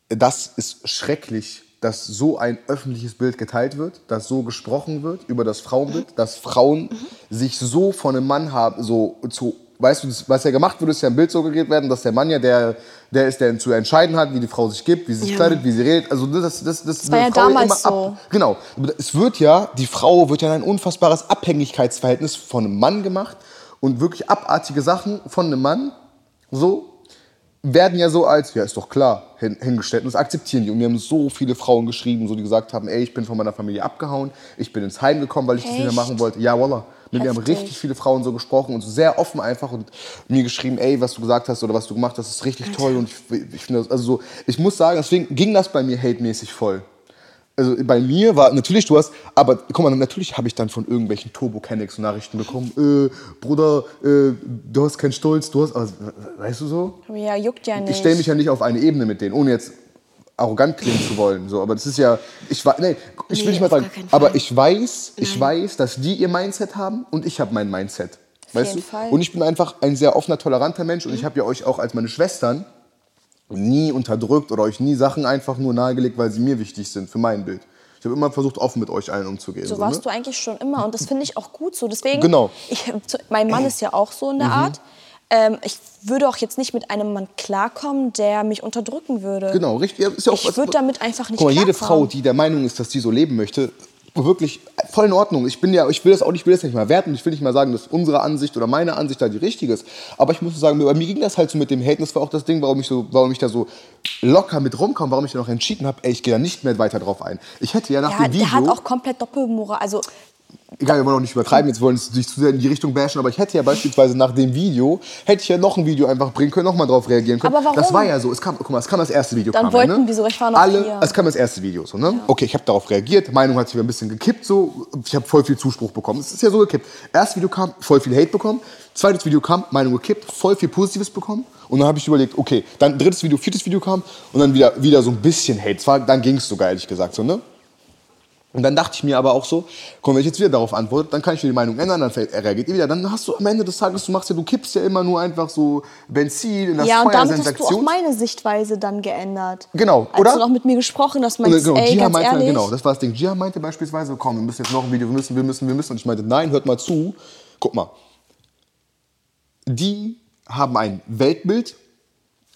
das ist schrecklich, dass so ein öffentliches Bild geteilt wird, dass so gesprochen wird über das Frauenbild, dass Frauen sich so von einem Mann haben, so zu, weißt du, das, was ja gemacht wird, ist ja ein Bild so suggeriert werden, dass der Mann ja der, der ist, der zu entscheiden hat, wie die Frau sich gibt, wie sie sich Ja. kleidet, wie sie redet. Also das, das, das, war eine ja Frau damals immer so. Genau. Es wird ja, die Frau wird ja in ein unfassbares Abhängigkeitsverhältnis von einem Mann gemacht und wirklich abartige Sachen von einem Mann, so, werden ja so als, ja, ist doch klar, hin, hingestellt. Und das akzeptieren die. Und mir haben so viele Frauen geschrieben, so, die gesagt haben, ey, ich bin von meiner Familie abgehauen, ich bin ins Heim gekommen, weil ich das nicht mehr Echt? machen wollte. Ja, wallah. Mit mir haben richtig viele Frauen so gesprochen und so sehr offen einfach und mir geschrieben, ey, was du gesagt hast oder was du gemacht hast, ist richtig toll. Und ich, ich finde das, also so, ich muss sagen, deswegen ging das bei mir hate-mäßig voll. Also bei mir war natürlich, du hast, aber guck mal, natürlich habe ich dann von irgendwelchen turbo kennex nachrichten bekommen. Äh, Bruder, äh, du hast keinen Stolz, du hast, also, weißt du so? Ja, juckt ja nicht. Ich stelle mich ja nicht auf eine Ebene mit denen, ohne jetzt arrogant klingen zu wollen. So, aber das ist ja, ich war, nee, ich will Nee, nicht mal auf sagen, aber ich weiß, ich Nein. weiß, dass die ihr Mindset haben und ich habe mein Mindset. Weißt jeden du? Fall. Und ich bin einfach ein sehr offener, toleranter Mensch und ich habe ja euch auch als meine Schwestern nie unterdrückt oder euch nie Sachen einfach nur nahegelegt, weil sie mir wichtig sind für mein Bild. Ich habe immer versucht, offen mit euch allen umzugehen. So so, warst ne? du eigentlich schon immer und das finde ich auch gut so. Deswegen, Genau. ich, mein Mann ist ja auch so Mhm. in der Art. Ähm, ich würde auch jetzt nicht mit einem Mann klarkommen, der mich unterdrücken würde. Genau, richtig. ja, Ist ja auch, Ich würd damit einfach nicht Guck mal, jede. Frau, die der Meinung ist, dass sie so leben möchte, wirklich voll in Ordnung. Ich bin ja, ich will das auch nicht, ich will das nicht mal werten. Ich will nicht mal sagen, dass unsere Ansicht oder meine Ansicht da die richtige ist. Aber ich muss sagen, bei mir ging das halt so mit dem Hate. Das war auch das Ding, warum ich so, warum ich da so locker mit rumkam, warum ich dann auch entschieden habe, ey, ich gehe da nicht mehr weiter drauf ein. Ich hätte ja nach Ja, dem Video der hat auch komplett Doppelmoral. Also, egal, wir wollen auch nicht übertreiben, jetzt wollen es nicht zu sehr in die Richtung bashen, aber ich hätte ja beispielsweise nach dem Video, hätte ich ja noch ein Video einfach bringen können, nochmal drauf reagieren können. Aber warum? Das war ja so, es kam, guck mal, es kam das erste Video. Dann kam wollten ja, ne? wir so, ich war noch Alle, hier. Es kam das erste Video, so, ne? Okay, ich habe darauf reagiert, Meinung hat sich ein bisschen gekippt, so, ich habe voll viel Zuspruch bekommen. Es ist ja so gekippt. Erstes Video kam, voll viel Hate bekommen, zweites Video kam, Meinung gekippt, voll viel Positives bekommen. Und dann habe ich überlegt, okay, dann drittes Video, viertes Video kam und dann wieder, wieder so ein bisschen Hate. Zwar, dann ging es sogar, ehrlich gesagt, so, ne? Und dann dachte ich mir aber auch so, komm, wenn ich jetzt wieder darauf antworte, dann kann ich wieder die Meinung ändern, dann reagiert ihr wieder. Dann hast du am Ende des Tages, du machst ja, du kippst ja immer nur einfach so Benzin in das ja, und Feuer, damit hast du auch meine Sichtweise dann geändert. Genau, Als oder? du noch mit mir gesprochen hast, Und, meinst genau, ey, Gia meinte, ehrlich. genau, das war das Ding. Gia meinte beispielsweise, komm, wir müssen jetzt noch ein Video, wir müssen, wir müssen, wir müssen. Und ich meinte, nein, hört mal zu. Guck mal. Die haben ein Weltbild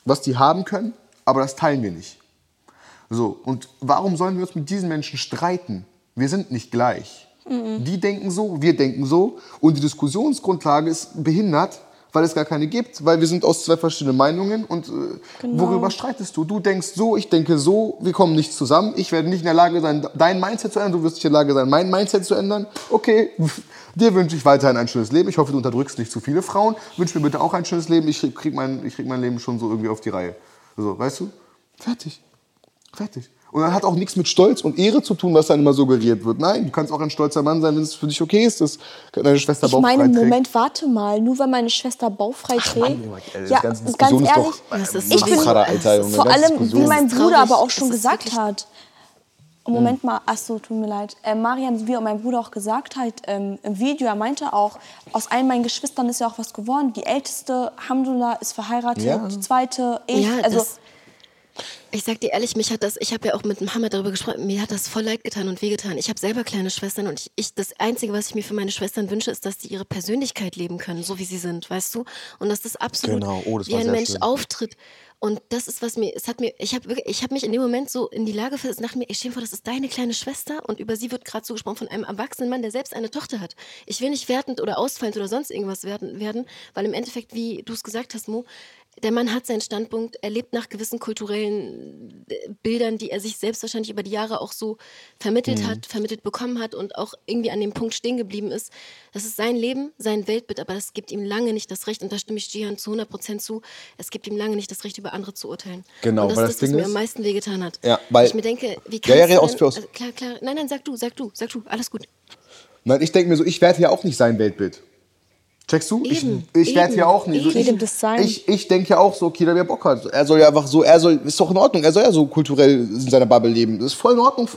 was die haben können, aber das teilen wir nicht. So, und warum sollen wir uns mit diesen Menschen streiten? Wir sind nicht gleich. Die denken so, wir denken so. Und die Diskussionsgrundlage ist behindert, weil es gar keine gibt, weil wir sind aus zwei verschiedenen Meinungen. Und äh, Genau. worüber streitest du? Du denkst so, ich denke so, wir kommen nicht zusammen. Ich werde nicht in der Lage sein, dein Mindset zu ändern. Du wirst nicht in der Lage sein, mein Mindset zu ändern. Okay, dir wünsche ich weiterhin ein schönes Leben. Ich hoffe, du unterdrückst nicht zu viele Frauen. Wünsch mir bitte auch ein schönes Leben. Ich krieg mein, ich krieg mein Leben schon so irgendwie auf die Reihe. So, weißt du? Fertig. Fertig. Und das hat auch nichts mit Stolz und Ehre zu tun, was dann immer suggeriert wird. Nein, du kannst auch ein stolzer Mann sein, wenn es für dich okay ist, dass deine Schwester Ich bauchfrei meine, trägt. Moment, warte mal. Nur weil meine Schwester bauchfrei trägt. Mann, ey, ja, ganze ganz ehrlich, doch- Das ist ich bin Alter, Junge, vor allem, wie mein Bruder aber auch schon gesagt hat. Moment mal, achso, tut mir leid. Äh, Mariam, wie auch mein Bruder auch gesagt hat ähm, im Video, er meinte auch, aus allen meinen Geschwistern ist ja auch was geworden. Die älteste, Alhamdulillah, ist verheiratet, Ja. die zweite, ich. Ja, also, das, ich sag dir ehrlich, mich hat das, ich habe ja auch mit Mohammed darüber gesprochen, mir hat das voll leid getan und wehgetan. Ich habe selber kleine Schwestern und ich, ich, das Einzige, was ich mir für meine Schwestern wünsche, ist, dass die ihre Persönlichkeit leben können, so wie sie sind, weißt du? Und dass das absolut Genau. Oh, das wie ein Mensch schön. auftritt. Und das ist, was mir, es hat mir, ich habe ich habe mich in dem Moment so in die Lage versetzt, dachte mir, ich dir vor, das ist deine kleine Schwester und über sie wird gerade so gesprochen von einem erwachsenen Mann, der selbst eine Tochter hat. Ich will nicht wertend oder ausfallend oder sonst irgendwas werden, werden weil im Endeffekt, wie du es gesagt hast, Mo, der Mann hat seinen Standpunkt, er lebt nach gewissen kulturellen äh, Bildern, die er sich selbst wahrscheinlich über die Jahre auch so vermittelt hat, vermittelt bekommen hat und auch irgendwie an dem Punkt stehen geblieben ist. Das ist sein Leben, sein Weltbild, aber das gibt ihm lange nicht das Recht, und da stimme ich Jihan zu 100 Prozent zu, es gibt ihm lange nicht das Recht, über andere zu urteilen. Genau, und das weil ist das das, was Ding mir ist- am meisten wehgetan hat. Ja, weil- ich mir denke, wie Ja, kannst ja, du aus, denn, also, klar, klar, nein, nein, sag du, sag du, sag du, alles gut. Nein, ich denke mir so, ich werde ja auch nicht sein Weltbild. Checkst du? Eben, ich ich werde ja auch nicht. So, ich ich, ich denke ja auch so, okay, der wer Bock hat. Er soll ja einfach so, er soll, ist doch in Ordnung, er soll ja so kulturell in seiner Bubble leben. Das ist voll in Ordnung,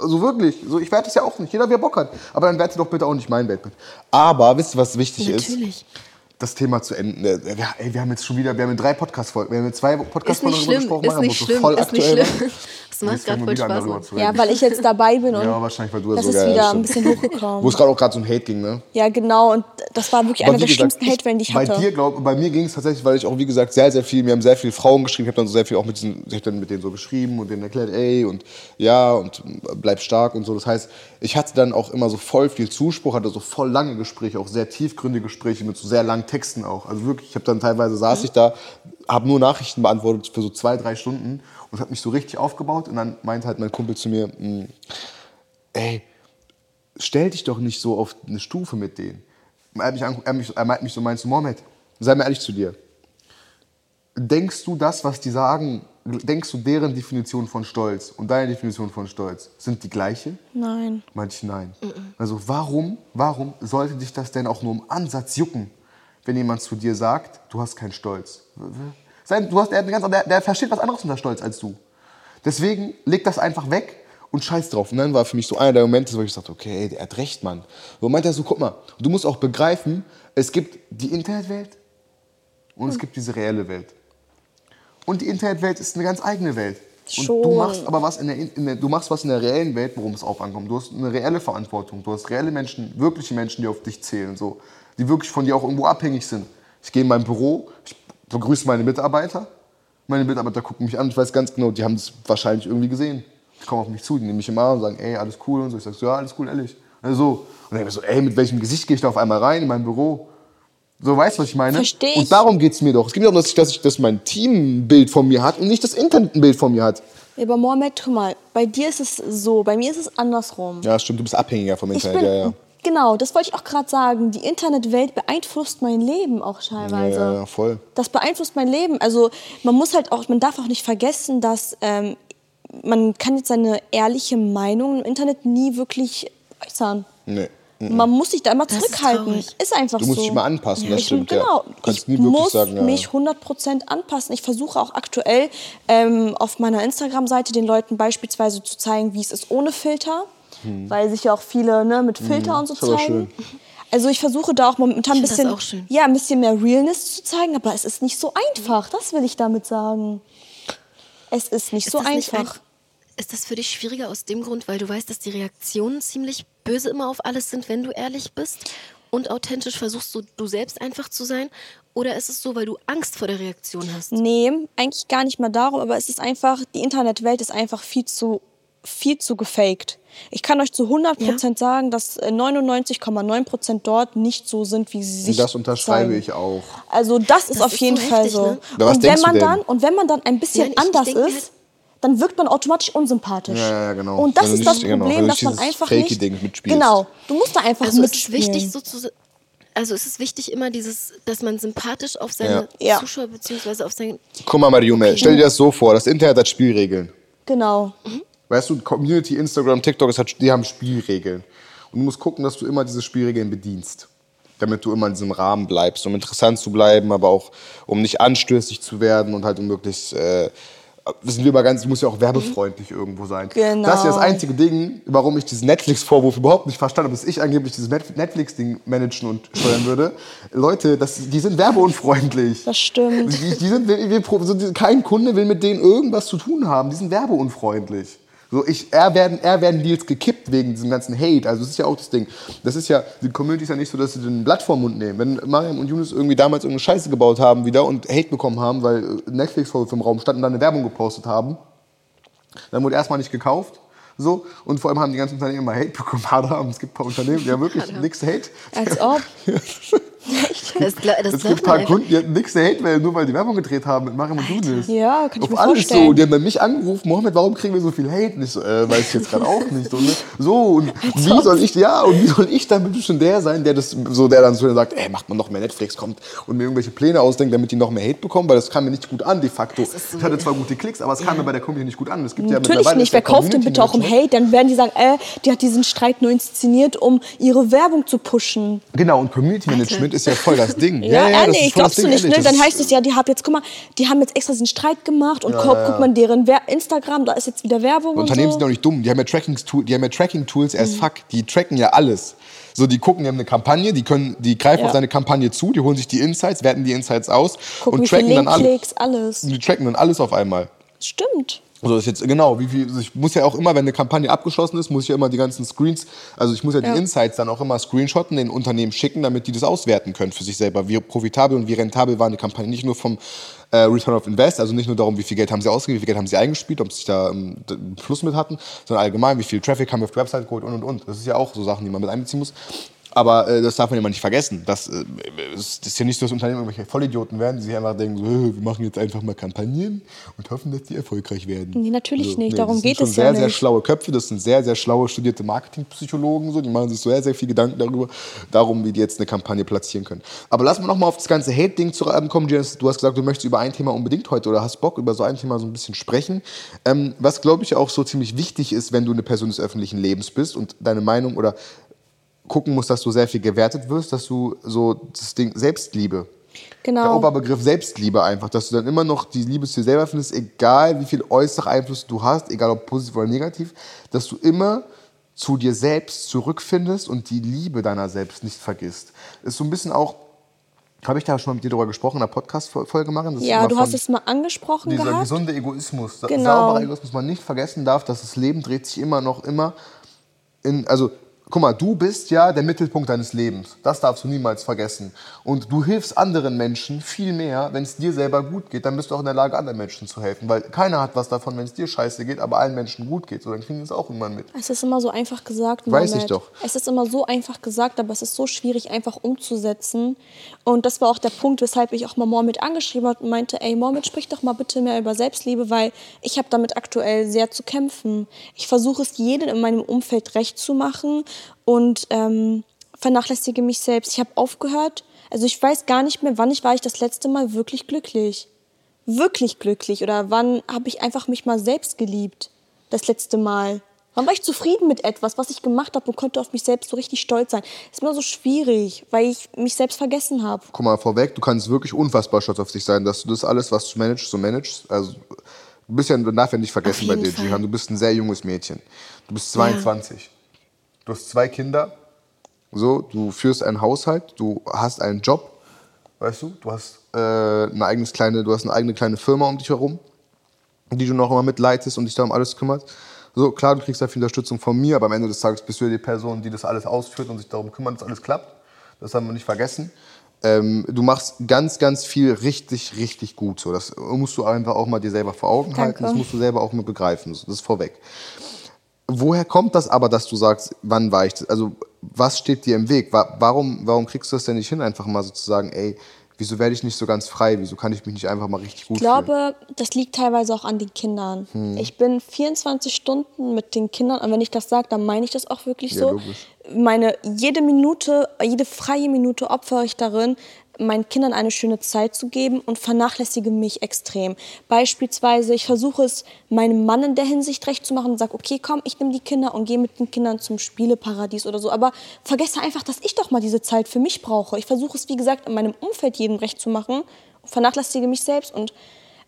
also wirklich. So, ich werde es ja auch nicht, jeder wer Bock hat. Aber dann werde doch bitte auch nicht mein Weltbild. Aber, wisst ihr, was wichtig ist? Natürlich. Das Thema zu enden. Äh, Ja, ey, wir haben jetzt schon wieder, wir haben drei Podcast-Folgen, wir haben zwei Podcast-Folgen darüber gesprochen, ist nicht wo schlimm, voll ist nicht schlimm. Das macht gerade voll Spaß. reden. ja, weil ich jetzt dabei bin und Ja, wahrscheinlich, weil du das so ist wieder bist. ein bisschen Wo hochgekommen. es gerade auch gerade so um Hate ging, ne? Ja, genau. Und das war wirklich einer der gesagt, schlimmsten Hate-Wellen, die ich bei hatte. Dir, glaub, bei mir ging es tatsächlich, weil ich auch, wie gesagt, sehr, sehr viel, mir haben sehr viele Frauen geschrieben, ich habe dann so sehr viel auch mit diesen, ich hab dann mit denen so geschrieben und denen erklärt, ey, und ja, und bleib stark und so. Das heißt, ich hatte dann auch immer so voll viel Zuspruch, hatte so voll lange Gespräche, auch sehr tiefgründige Gespräche mit so sehr langen Texten auch. Also wirklich, ich habe dann teilweise saß ich da, habe nur Nachrichten beantwortet für so zwei, drei Stunden und habe mich so richtig aufgebaut und dann meinte halt mein Kumpel zu mir, "Mm, ey, stell dich doch nicht so auf eine Stufe mit denen. Er, mich, er, mich, er meint mich so, meinst du, Mohammed, sei mal ehrlich zu dir. Denkst du das, was die sagen, denkst du deren Definition von Stolz und deine Definition von Stolz sind die gleiche? Nein. Manche nein. Also warum, warum sollte dich das denn auch nur im Ansatz jucken, wenn jemand zu dir sagt, du hast keinen Stolz? Sein, du hast, der, hat eine ganz, der, der versteht was anderes unter Stolz als du. Deswegen leg das einfach weg und scheiß drauf. Und dann war für mich so einer der Momente, wo ich sagte, okay, der hat recht, Mann. So meinte er so, guck mal, du musst auch begreifen, es gibt die Internetwelt und es gibt diese reelle Welt. Und die Internetwelt ist eine ganz eigene Welt. Und du machst aber was in der, in der, du machst was in der reellen Welt, worum es auch ankommt. Du hast eine reelle Verantwortung. Du hast reelle Menschen, wirkliche Menschen, die auf dich zählen, so, die wirklich von dir auch irgendwo abhängig sind. Ich gehe in mein Büro, ich begrüße meine Mitarbeiter. Meine Mitarbeiter gucken mich an, ich weiß ganz genau, die haben es wahrscheinlich irgendwie gesehen. Die kommen auf mich zu, die nehmen mich im Arm und sagen, ey, alles cool und so. Ich sag so, ja, alles cool, ehrlich. Also so. Und dann denk ich so, ey, mit welchem Gesicht gehe ich da auf einmal rein in mein Büro? So, weißt du, was ich meine? Versteh ich. Und darum geht es mir doch. Es geht mir darum, dass, ich, dass, ich, dass mein Team ein Bild von mir hat und nicht das Internet ein Bild von mir hat. Ja, aber Mohammed, guck mal, bei dir ist es so, bei mir ist es andersrum. Ja, stimmt, du bist abhängiger vom Ich Internet. bin, ja, ja. Genau, das wollte ich auch gerade sagen. Die Internetwelt beeinflusst mein Leben auch Ja, teilweise. ja, ja, voll. Das beeinflusst mein Leben. Also man muss halt auch, man darf auch nicht vergessen, dass ähm, man kann jetzt seine ehrliche Meinung im Internet nie wirklich äußern. Nee. Man muss sich da immer Das ist zurückhalten. traurig. Ist, einfach Du so. musst dich mal anpassen, das ich, stimmt, ja. Genau. Du kannst ich nie wirklich muss sagen, ja, mich ja. 100% anpassen. Ich versuche auch aktuell ähm, auf meiner Instagram-Seite den Leuten beispielsweise zu zeigen, wie es ist ohne Filter. Weil sich ja auch viele ne, mit Filter und so Hm. ist aber zeigen. Also ich versuche da auch momentan ein bisschen, auch schön. ja, ein bisschen mehr Realness zu zeigen, aber es ist nicht so einfach. Das will ich damit sagen. Es ist nicht so das nicht einfach. ein- ist das für dich schwieriger aus dem Grund, weil du weißt, dass die Reaktionen ziemlich böse immer auf alles sind, wenn du ehrlich bist? und authentisch versuchst du, du selbst einfach zu sein? Oder ist es so, weil du Angst vor der Reaktion hast? Nee, eigentlich gar nicht mal darum, aber es ist einfach, die Internetwelt ist einfach viel zu, viel zu gefaked. Ich kann euch zu 100% Ja. sagen, dass äh, 99,9% dort nicht so sind, wie sie sich das unterschreibe zeigen. ich auch. Also das ist Das auf ist jeden so Fall heftig, so. ne? Und wenn man dann und wenn man dann ein bisschen Nein, ich anders denke ist, halt- dann wirkt man automatisch unsympathisch. Ja, ja, genau. Und das Wenn du ist das nicht- genau, Problem, wenn du dass man einfach nicht Ding mitspielst. Genau, du musst da einfach Also es ist mitspielen. wichtig, so zu, also es ist wichtig immer dieses, dass man sympathisch auf seine Ja. Ja. Zuschauer beziehungsweise auf sein Guck mal, Mariume, stell dir das so vor, das Internet hat Spielregeln. Genau. Weißt du, Community, Instagram, TikTok, es hat, die haben Spielregeln. Und du musst gucken, dass du immer diese Spielregeln bedienst. Damit du immer in diesem Rahmen bleibst, um interessant zu bleiben, aber auch um nicht anstößig zu werden und halt um möglichst, äh, wissen wir mal ganz, muss ja auch werbefreundlich irgendwo sein. Genau. Das ist ja das einzige Ding, warum ich diesen Netflix-Vorwurf überhaupt nicht verstanden habe, dass ich angeblich dieses Net- Netflix-Ding managen und steuern würde. Leute, das, die sind werbeunfreundlich. Das stimmt. Die, die sind, wir, wir, kein Kunde will mit denen irgendwas zu tun haben. Die sind werbeunfreundlich. So, ich, er, werden, er werden Deals gekippt wegen diesem ganzen Hate. Also das ist ja auch das Ding. Das ist ja, die Community ist ja nicht so, dass sie den Blatt vom Mund nehmen. Wenn Mariam und Yunus irgendwie damals irgendeine Scheiße gebaut haben wieder und Hate bekommen haben, weil Netflix-Vorwürfe im Raum standen und dann eine Werbung gepostet haben, dann wurde erstmal nicht gekauft. So, und vor allem haben die ganzen Unternehmen immer Hate bekommen. Abraham, es gibt ein paar Unternehmen, die haben wirklich nichts Hate. Als ob. Das, gla- das Es gibt ein paar einfach. Kunden, die hatten nichts Hate, weil nur weil die Werbung gedreht haben mit Mariam und Yunus. Ja, kann ich Auf mir alles vorstellen. so. Die haben bei mich angerufen, Mohammed, warum kriegen wir so viel Hate? Und ich so, äh, weiß ich jetzt gerade auch nicht. So, ne? so und wie soll ich, ja, und wie soll ich dann bitte schon der sein, der das, so, der dann so sagt, ey, macht man noch mehr Netflix, kommt und mir irgendwelche Pläne ausdenkt, damit die noch mehr Hate bekommen, weil das kam mir nicht gut an, de facto. so- ich hatte zwar gute Klicks, aber es kam mir bei der Community nicht gut an. Es gibt ja Natürlich mittlerweile nicht. Wer kauft denn bitte auch um Hate? Dann werden die sagen, äh, die hat diesen Streit nur inszeniert, um ihre Werbung zu pushen. Genau, und Community Management ist ja voll das Ding. Ja, das ist ehrlich, glaubst du nicht, ne? Dann heißt es ja, die haben jetzt, guck mal, die haben jetzt extra diesen Streit gemacht und guck, guck mal deren Instagram, da ist jetzt wieder Werbung und Unternehmen so. sind doch nicht dumm. Die haben ja Tracking-Tools, die haben ja Tracking-Tools as fuck. Die tracken ja alles. So, die gucken, die haben eine Kampagne, die können, die greifen Ja. auf deine Kampagne zu, die holen sich die Insights, werten die Insights aus Gucken, und tracken dann alles. Alles. Die tracken dann alles auf einmal. Stimmt. Also das ist jetzt genau, wie viel, also ich muss ja auch immer, wenn eine Kampagne abgeschlossen ist, muss ich ja immer die ganzen Screens, also ich muss ja, Ja. die Insights dann auch immer screenshotten, den Unternehmen schicken, damit die das auswerten können für sich selber, wie profitabel und wie rentabel war eine Kampagne. Nicht nur vom äh, Return of Invest, also nicht nur darum, wie viel Geld haben sie ausgegeben, wie viel Geld haben sie eingespielt, ob sie da ähm, einen Fluss mit hatten, sondern allgemein, wie viel Traffic haben wir auf die Website geholt und und und. Das ist ja auch so Sachen, die man mit einbeziehen muss. Aber äh, das darf man immer nicht vergessen. Das, äh, es ist ja nicht so, dass Unternehmen irgendwelche Vollidioten werden, die sich einfach denken, so, "Äh, wir machen jetzt einfach mal Kampagnen und hoffen, dass die erfolgreich werden. Nee, natürlich nicht. Darum das geht sind es ja sehr, sehr nicht. schlaue Köpfe. Das sind sehr, sehr schlaue studierte Marketingpsychologen. So. Die machen sich sehr, sehr viel Gedanken darüber, darum, wie die jetzt eine Kampagne platzieren können. Aber lass mal noch mal auf das ganze Hate-Ding zu ähm, du hast gesagt, du möchtest über ein Thema unbedingt heute oder hast Bock, über so ein Thema so ein bisschen sprechen. Ähm, was, glaube ich, auch so ziemlich wichtig ist, wenn du eine Person des öffentlichen Lebens bist und deine Meinung oder gucken musst, dass du sehr viel gewertet wirst, dass du so das Ding Selbstliebe der Genau. Oberbegriff Selbstliebe einfach, dass du dann immer noch die Liebe zu dir selber findest, egal wie viel äußere Einfluss du hast, egal ob positiv oder negativ, dass du immer zu dir selbst zurückfindest und die Liebe deiner selbst nicht vergisst. Ist so ein bisschen auch, habe ich da schon mal mit dir darüber gesprochen, in der Podcast-Folge machen? Ja, du hast es mal angesprochen Dieser gehabt. gesunde Egoismus, der Genau. saubere Egoismus, man nicht vergessen darf, dass das Leben dreht sich immer noch immer in, also guck mal, du bist ja der Mittelpunkt deines Lebens. Das darfst du niemals vergessen. Und du hilfst anderen Menschen viel mehr, wenn es dir selber gut geht, dann bist du auch in der Lage, anderen Menschen zu helfen. Weil keiner hat was davon, wenn es dir scheiße geht, aber allen Menschen gut geht. So, dann kriegen die es auch irgendwann mit. Es ist immer so einfach gesagt, Weiß ich Mohammed. doch. Es ist immer so einfach gesagt, aber es ist so schwierig einfach umzusetzen. Und das war auch der Punkt, weshalb ich auch mal Mohammed angeschrieben habe und meinte, ey Mohammed, sprich doch mal bitte mehr über Selbstliebe, weil ich habe damit aktuell sehr zu kämpfen. Ich versuche es jedem in meinem Umfeld recht zu machen und ähm, vernachlässige mich selbst. Ich habe aufgehört, also ich weiß gar nicht mehr, wann ich war ich das letzte Mal wirklich glücklich. Wirklich glücklich oder wann habe ich einfach mich mal selbst geliebt? Das letzte Mal. Wann war ich zufrieden mit etwas, was ich gemacht habe und konnte auf mich selbst so richtig stolz sein? Ist immer so schwierig, weil ich mich selbst vergessen habe. Guck mal vorweg, du kannst wirklich unfassbar stolz auf dich sein, dass du das alles, was du managst, so managst. Also, du bist ja, ja nicht vergessen bei dir. Jihan, du bist ein sehr junges Mädchen. Du bist 22. Du hast zwei Kinder. So, du führst einen Haushalt, du hast einen Job, weißt du, du hast äh, eine eigenes kleine, du hast eine eigene kleine Firma um dich herum, die du noch immer mitleitest und dich da um alles kümmerst. So, klar, du kriegst da viel Unterstützung von mir, aber am Ende des Tages bist du ja die Person, die das alles ausführt und sich darum kümmert, dass alles klappt. Das haben wir nicht vergessen. Ähm, du machst ganz, ganz viel richtig, richtig gut. So. Das musst du einfach auch mal dir selber vor Augen halten. Das musst du selber auch mal begreifen. Das ist vorweg. Woher kommt das aber, dass du sagst, wann war ich das? Also, was steht dir im Weg? Warum, warum kriegst du das denn nicht hin, einfach mal sozusagen, ey, wieso werde ich nicht so ganz frei? Wieso kann ich mich nicht einfach mal richtig gut Ich glaube, fühlen? das liegt teilweise auch an den Kindern. Hm. Ich bin 24 Stunden mit den Kindern und wenn ich das sage, dann meine ich das auch wirklich ja, so. Logisch. Meine jede Minute, jede freie Minute opfere ich darin, meinen Kindern eine schöne Zeit zu geben und vernachlässige mich extrem. Beispielsweise, ich versuche es meinem Mann in der Hinsicht recht zu machen und sage, okay, komm, ich nehme die Kinder und gehe mit den Kindern zum Spieleparadies oder so. Aber vergesse einfach, dass ich doch mal diese Zeit für mich brauche. Ich versuche es, wie gesagt, in meinem Umfeld jedem recht zu machen und vernachlässige mich selbst. Und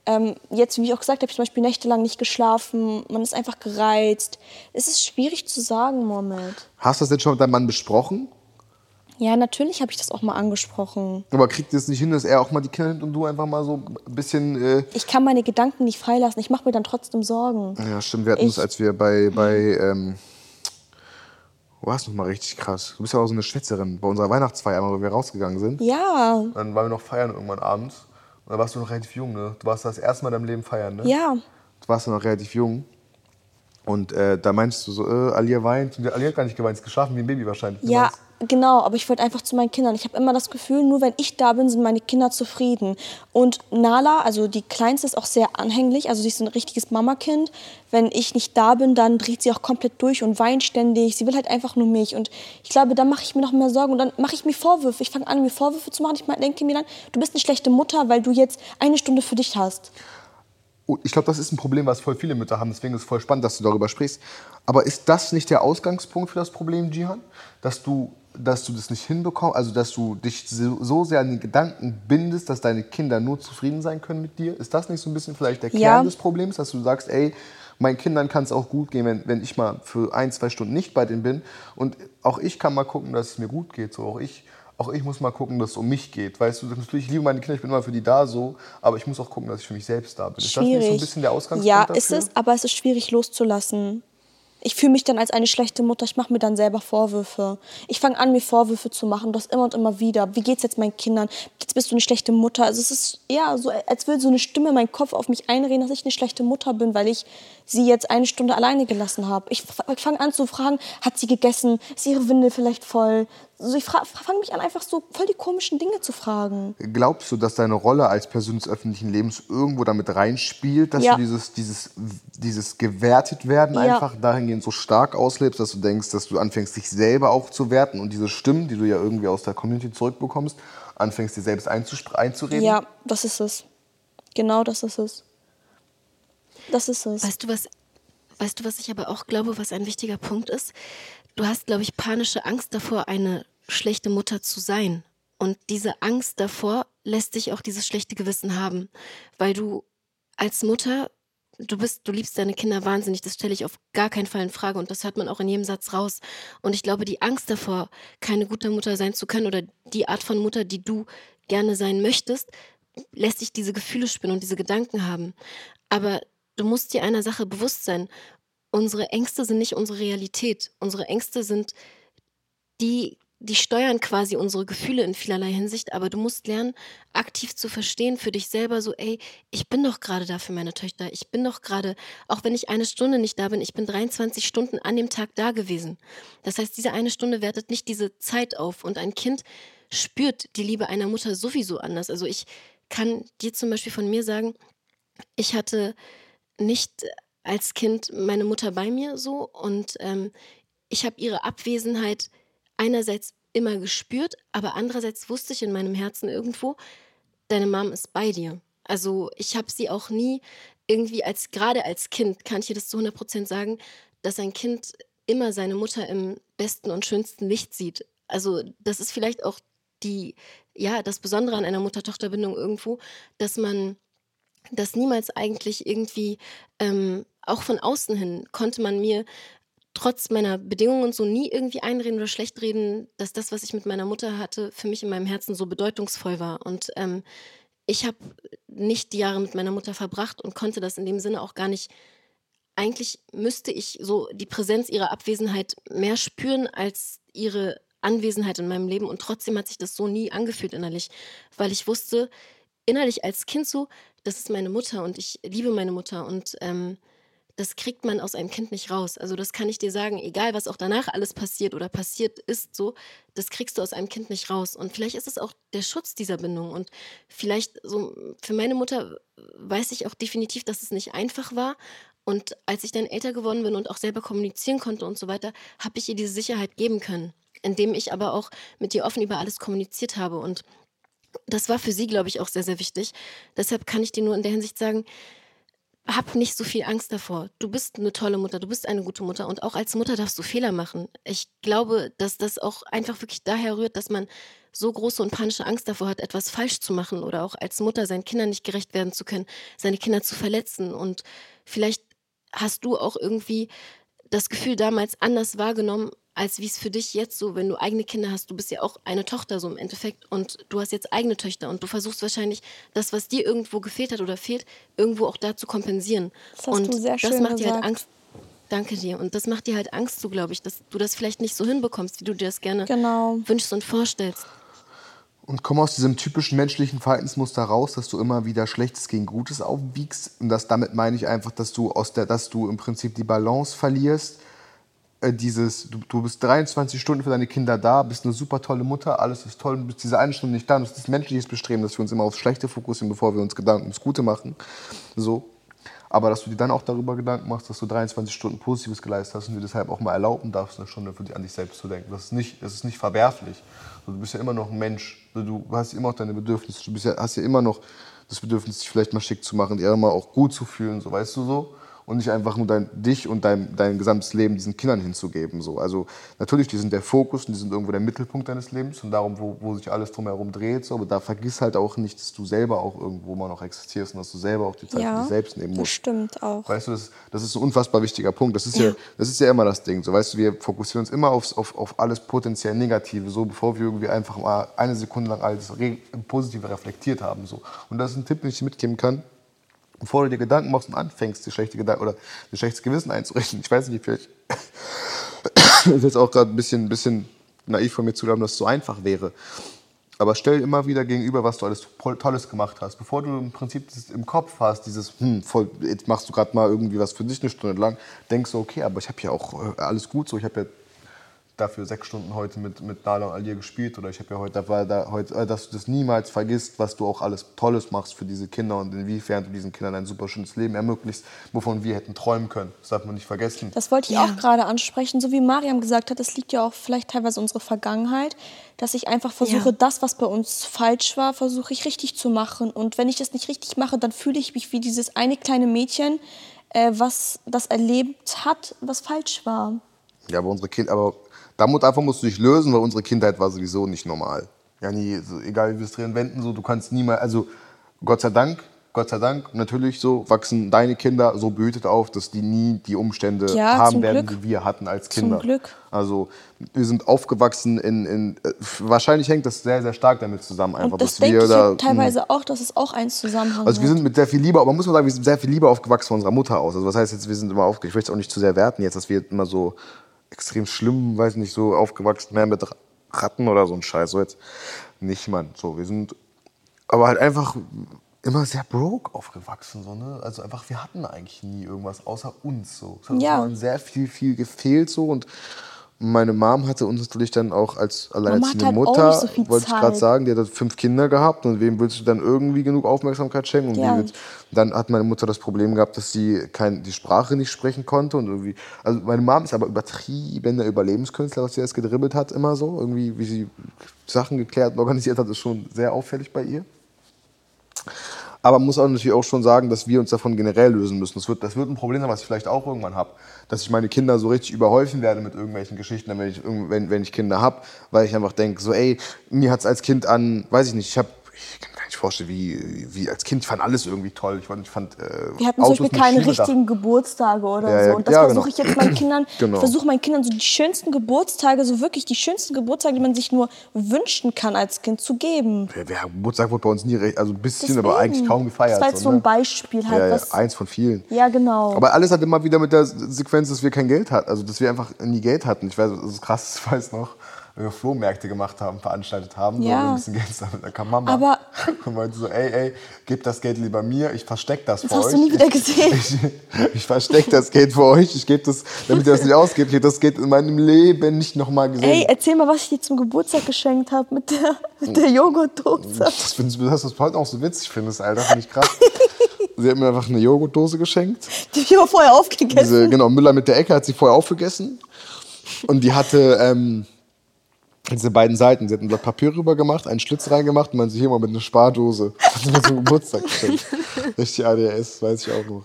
ähm, jetzt, wie ich auch gesagt habe, ich zum Beispiel nächtelang nicht geschlafen, man ist einfach gereizt. Es ist schwierig zu sagen, Mohammed. Hast du das denn schon mit deinem Mann besprochen? Ja, natürlich habe ich das auch mal angesprochen. Aber kriegt ihr es nicht hin, dass er auch mal die Kinder nimmt und du einfach mal so ein bisschen. Äh ich kann meine Gedanken nicht freilassen. Ich mache mir dann trotzdem Sorgen. Ja, stimmt. Wir hatten es, als wir bei. bei ähm wo warst du noch mal richtig krass? Du bist ja auch so eine Schwätzerin. Bei unserer Weihnachtsfeier, wo wir rausgegangen sind. Ja. Dann waren wir noch feiern irgendwann abends. Und dann warst du noch relativ jung, ne? Du warst das erste Mal in deinem Leben feiern, ne? Ja. Du warst ja noch relativ jung. Und äh, da meinst du so, äh, Alia weint. Und Alia hat gar nicht geweint, ist geschlafen wie ein Baby wahrscheinlich. Ja, Genau, aber ich wollte einfach zu meinen Kindern. Ich habe immer das Gefühl, nur wenn ich da bin, sind meine Kinder zufrieden. Und Nala, also die Kleinste, ist auch sehr anhänglich. Also sie ist ein richtiges Mamakind. Wenn ich nicht da bin, dann dreht sie auch komplett durch und weint ständig. Sie will halt einfach nur mich. Und ich glaube, da mache ich mir noch mehr Sorgen. Und dann mache ich mir Vorwürfe. Ich fange an, mir Vorwürfe zu machen. Ich denke mir dann, du bist eine schlechte Mutter, weil du jetzt eine Stunde für dich hast. Oh, ich glaube, das ist ein Problem, was voll viele Mütter haben. Deswegen ist es voll spannend, dass du darüber sprichst. Aber ist das nicht der Ausgangspunkt für das Problem, Jihan? Dass du dass du das nicht hinbekommst, also dass du dich so, so, sehr an den Gedanken bindest, dass deine Kinder nur zufrieden sein können mit dir? Ist das nicht so ein bisschen vielleicht der Kern ja. des Problems, dass du sagst, ey, meinen Kindern kann es auch gut gehen, wenn, wenn ich mal für ein, zwei Stunden nicht bei denen bin und auch ich kann mal gucken, dass es mir gut geht, so auch ich auch ich muss mal gucken, dass es um mich geht. Weißt du, natürlich, ich liebe meine Kinder, ich bin immer für die da so, aber ich muss auch gucken, dass ich für mich selbst da bin. Schwierig. Ist das nicht so ein bisschen der Ausgangspunkt Ja, dafür? ist es, aber es ist schwierig loszulassen ich fühle mich dann als eine schlechte Mutter. Ich mache mir dann selber Vorwürfe. Ich fange an, mir Vorwürfe zu machen. Das immer und immer wieder. Wie geht's jetzt meinen Kindern? Jetzt bist du eine schlechte Mutter. Also es ist ja so, als würde so eine Stimme in meinen Kopf auf mich einreden, dass ich eine schlechte Mutter bin, weil ich sie jetzt eine Stunde alleine gelassen habe. Ich fange an zu fragen, hat sie gegessen? Ist ihre Windel vielleicht voll? Also ich fange mich an, einfach so voll die komischen Dinge zu fragen. Glaubst du, dass deine Rolle als Person des öffentlichen Lebens irgendwo damit reinspielt, dass ja. du dieses, dieses, dieses gewertet werden ja. einfach dahingehend so stark auslebst, dass du denkst, dass du anfängst, dich selber auch zu werten und diese Stimmen, die du ja irgendwie aus der Community zurückbekommst, anfängst, dir selbst einzureden? Ja, das ist es. Genau das ist es. Das ist es. Weißt du, was, weißt du, was ich aber auch glaube, was ein wichtiger Punkt ist? Du hast, glaube ich, panische Angst davor, eine schlechte Mutter zu sein. Und diese Angst davor lässt dich auch dieses schlechte Gewissen haben, weil du als Mutter, du bist, du liebst deine Kinder wahnsinnig, das stelle ich auf gar keinen Fall in Frage und das hört man auch in jedem Satz raus. Und ich glaube, die Angst davor, keine gute Mutter sein zu können oder die Art von Mutter, die du gerne sein möchtest, lässt dich diese Gefühle spinnen und diese Gedanken haben. Aber du musst dir einer Sache bewusst sein. Unsere Ängste sind nicht unsere Realität. Unsere Ängste sind die, die steuern quasi unsere Gefühle in vielerlei Hinsicht, aber du musst lernen, aktiv zu verstehen für dich selber, so, ey, ich bin doch gerade da für meine Töchter. Ich bin doch gerade, auch wenn ich eine Stunde nicht da bin, ich bin 23 Stunden an dem Tag da gewesen. Das heißt, diese eine Stunde wertet nicht diese Zeit auf und ein Kind spürt die Liebe einer Mutter sowieso anders. Also ich kann dir zum Beispiel von mir sagen, ich hatte nicht als Kind meine Mutter bei mir so und ähm, ich habe ihre Abwesenheit einerseits immer gespürt, aber andererseits wusste ich in meinem Herzen irgendwo, deine Mom ist bei dir. Also ich habe sie auch nie irgendwie als, gerade als Kind, kann ich dir das zu 100% sagen, dass ein Kind immer seine Mutter im besten und schönsten Licht sieht. Also das ist vielleicht auch die, ja, das Besondere an einer Mutter-Tochter-Bindung irgendwo, dass man das niemals eigentlich irgendwie, ähm, auch von außen hin, konnte man mir trotz meiner Bedingungen so nie irgendwie einreden oder schlecht reden, dass das, was ich mit meiner Mutter hatte, für mich in meinem Herzen so bedeutungsvoll war. Und ähm, ich habe nicht die Jahre mit meiner Mutter verbracht und konnte das in dem Sinne auch gar nicht. Eigentlich müsste ich so die Präsenz ihrer Abwesenheit mehr spüren als ihre Anwesenheit in meinem Leben und trotzdem hat sich das so nie angefühlt innerlich, weil ich wusste, innerlich als Kind so, das ist meine Mutter und ich liebe meine Mutter und ähm, das kriegt man aus einem Kind nicht raus. Also das kann ich dir sagen, egal was auch danach alles passiert oder passiert ist, so, das kriegst du aus einem Kind nicht raus. Und vielleicht ist es auch der Schutz dieser Bindung. Und vielleicht so für meine Mutter weiß ich auch definitiv, dass es nicht einfach war. Und als ich dann älter geworden bin und auch selber kommunizieren konnte und so weiter, habe ich ihr diese Sicherheit geben können, indem ich aber auch mit ihr offen über alles kommuniziert habe. Und das war für sie, glaube ich, auch sehr, sehr wichtig. Deshalb kann ich dir nur in der Hinsicht sagen, hab nicht so viel Angst davor. Du bist eine tolle Mutter, du bist eine gute Mutter und auch als Mutter darfst du Fehler machen. Ich glaube, dass das auch einfach wirklich daher rührt, dass man so große und panische Angst davor hat, etwas falsch zu machen oder auch als Mutter seinen Kindern nicht gerecht werden zu können, seine Kinder zu verletzen. Und vielleicht hast du auch irgendwie das Gefühl damals anders wahrgenommen, als wie es für dich jetzt so, wenn du eigene Kinder hast, du bist ja auch eine Tochter so im Endeffekt und du hast jetzt eigene Töchter und du versuchst wahrscheinlich das, was dir irgendwo gefehlt hat oder fehlt, irgendwo auch da zu kompensieren. Das hast und du sehr schön das macht dir halt gesagt. Angst. Danke dir. Und das macht dir halt Angst, so glaube ich, dass du das vielleicht nicht so hinbekommst, wie du dir das gerne Genau. wünschst und vorstellst. Und komm aus diesem typischen menschlichen Verhaltensmuster raus, dass du immer wieder Schlechtes gegen Gutes aufwiegst. Und das, damit meine ich einfach, dass du, aus der, dass du im Prinzip die Balance verlierst. Äh, dieses, du, du bist 23 Stunden für deine Kinder da, bist eine super tolle Mutter, alles ist toll, du bist diese eine Stunde nicht da. Und das ist das menschliches Bestreben, dass wir uns immer aufs Schlechte fokussieren, bevor wir uns Gedanken ums Gute machen. So. Aber dass du dir dann auch darüber Gedanken machst, dass du 23 Stunden Positives geleistet hast und dir deshalb auch mal erlauben darfst, eine Stunde für dich, an dich selbst zu denken. Das ist nicht, das ist nicht verwerflich. Du bist ja immer noch ein Mensch. Du hast immer noch deine Bedürfnisse. Du ja, hast ja immer noch das Bedürfnis, dich vielleicht mal schick zu machen, dir immer auch gut zu fühlen, so weißt du so. Und nicht einfach nur dein, dich und dein, dein gesamtes Leben diesen Kindern hinzugeben. So. Also natürlich, die sind der Fokus und die sind irgendwo der Mittelpunkt deines Lebens und darum, wo, wo sich alles drumherum dreht. So. Aber da vergiss halt auch nicht, dass du selber auch irgendwo mal noch existierst und dass du selber auch die Zeit für Ja, dich selbst nehmen das musst. stimmt auch. Weißt du, das, das ist ein unfassbar wichtiger Punkt. Das ist ja, das ist ja immer das Ding. So, weißt du, wir fokussieren uns immer aufs, auf, auf alles potenziell Negative, so bevor wir irgendwie einfach mal eine Sekunde lang alles Re Positive reflektiert haben. So. Und das ist ein Tipp, den ich dir mitgeben kann. Bevor du dir Gedanken machst und anfängst, dir schlechte Gedanken oder dir schlechtes Gewissen einzurichten. Ich weiß nicht, vielleicht ist jetzt auch gerade ein bisschen, bisschen naiv von mir zu glauben, dass es so einfach wäre. Aber stell immer wieder gegenüber, was du alles Toll- Tolles gemacht hast. Bevor du im Prinzip im Kopf hast, dieses, hm, voll, jetzt machst du gerade mal irgendwie was für dich eine Stunde lang, denkst du, okay, aber ich habe ja auch äh, alles gut so. Ich habe ja dafür sechs Stunden heute mit, mit Nala und Alir gespielt oder ich habe ja heute, da war da heute, äh, dass du das niemals vergisst, was du auch alles Tolles machst für diese Kinder und inwiefern du diesen Kindern ein super schönes Leben ermöglicht, wovon wir hätten träumen können. Das darf man nicht vergessen. Das wollte ich Ja. auch gerade ansprechen. So wie Mariam gesagt hat, das liegt ja auch vielleicht teilweise unsere Vergangenheit, dass ich einfach versuche, Ja. das, was bei uns falsch war, versuche ich richtig zu machen. Und wenn ich das nicht richtig mache, dann fühle ich mich wie dieses eine kleine Mädchen, äh, was das erlebt hat, was falsch war. Ja, aber unsere Kind, aber einfach musst du dich lösen, weil unsere Kindheit war sowieso nicht normal. Ja, nie, so, egal wie wir es drehen wenden, so, du kannst niemals, also Gott sei Dank, Gott sei Dank, natürlich so, wachsen deine Kinder so behütet auf, dass die nie die Umstände Ja, haben zum werden, Glück. die wir hatten als Zum Kinder. Glück. Also wir sind aufgewachsen in, in äh, wahrscheinlich hängt das sehr, sehr stark damit zusammen, einfach, Und das dass denke wir ich da. hm. teilweise auch, dass es auch einen Zusammenhang Also wir sind mit sehr viel Liebe, aber man muss mal sagen, wir sind sehr viel Liebe aufgewachsen von unserer Mutter aus. Also was heißt jetzt, wir sind immer aufgewachsen, ich möchte es auch nicht zu sehr werten jetzt, dass wir immer so extrem schlimm, weiß nicht, so aufgewachsen wären mit Ratten oder so ein Scheiß. So jetzt nicht, Mann. So, wir sind aber halt einfach immer sehr broke aufgewachsen. So, ne? Also einfach, wir hatten eigentlich nie irgendwas außer uns. So. Es hat Ja. uns sehr viel, viel gefehlt so und meine Mom hatte uns natürlich dann auch als alleinerziehende halt auch Mutter, so wollte ich gerade sagen, die hat fünf Kinder gehabt und wem willst du dann irgendwie genug Aufmerksamkeit schenken? Und Ja. dann hat meine Mutter das Problem gehabt, dass sie kein, die Sprache nicht sprechen konnte und irgendwie, also meine Mom ist aber übertrieben der Überlebenskünstler, was sie das gedribbelt hat immer so, irgendwie wie sie Sachen geklärt und organisiert hat, ist schon sehr auffällig bei ihr. Aber man muss auch natürlich auch schon sagen, dass wir uns davon generell lösen müssen. Das wird, das wird ein Problem sein, was ich vielleicht auch irgendwann habe. Dass ich meine Kinder so richtig überhäufen werde mit irgendwelchen Geschichten, wenn ich, wenn, wenn ich Kinder habe. Weil ich einfach denke, so ey, mir hat es als Kind an, weiß ich nicht, ich habe, ich vorstellen, wie, wie als Kind, ich fand alles irgendwie toll. Ich fand, ich fand äh, Wir hatten zum Autos Beispiel mit keine richtigen Geburtstage oder Ja, so. ja, Und das ja, versuche genau. ich jetzt meinen Kindern, Genau. ich versuche meinen Kindern so die schönsten Geburtstage, so wirklich die schönsten Geburtstage, die man sich nur wünschen kann als Kind zu geben. Wer, wer Geburtstag wurde bei uns nie, recht- also ein bisschen, Deswegen. aber eigentlich kaum gefeiert. Das war jetzt so ne? ein Beispiel halt. ja, ja, eins von vielen. ja, genau. Aber alles hat immer wieder mit der Sequenz, dass wir kein Geld hatten. Also, dass wir einfach nie Geld hatten. Ich weiß, das ist krass, ich weiß noch. wenn wir Flohmärkte gemacht haben, veranstaltet haben, so, Ja. wir ein bisschen Geld sammeln. Da kam Mama Aber- und meinte so, ey, ey, gib das Geld lieber mir, ich versteck das Das für hast euch. du nie wieder Ich- gesehen. Ich, ich versteck das Geld für euch, ich gebe das, damit ihr das nicht ausgebt, ich das Geld in meinem Leben nicht nochmal gesehen. Ey, erzähl mal, was ich dir zum Geburtstag geschenkt habe mit der, mit der Joghurtdose. Das findest das heute auch so witzig findest, Alter, finde ich krass. Sie hat mir einfach eine Joghurtdose geschenkt. Die hab ich aber vorher aufgegessen. Diese, genau, Müller mit der Ecke hat sie vorher aufgegessen. Und die hatte ähm, diese beiden Seiten. Sie hat ein Blatt Papier rüber gemacht, einen Schlitz reingemacht und man sich hier mal mit einer Spardose. Zum Geburtstag geschenkt. Richtig ADHS, weiß ich auch noch.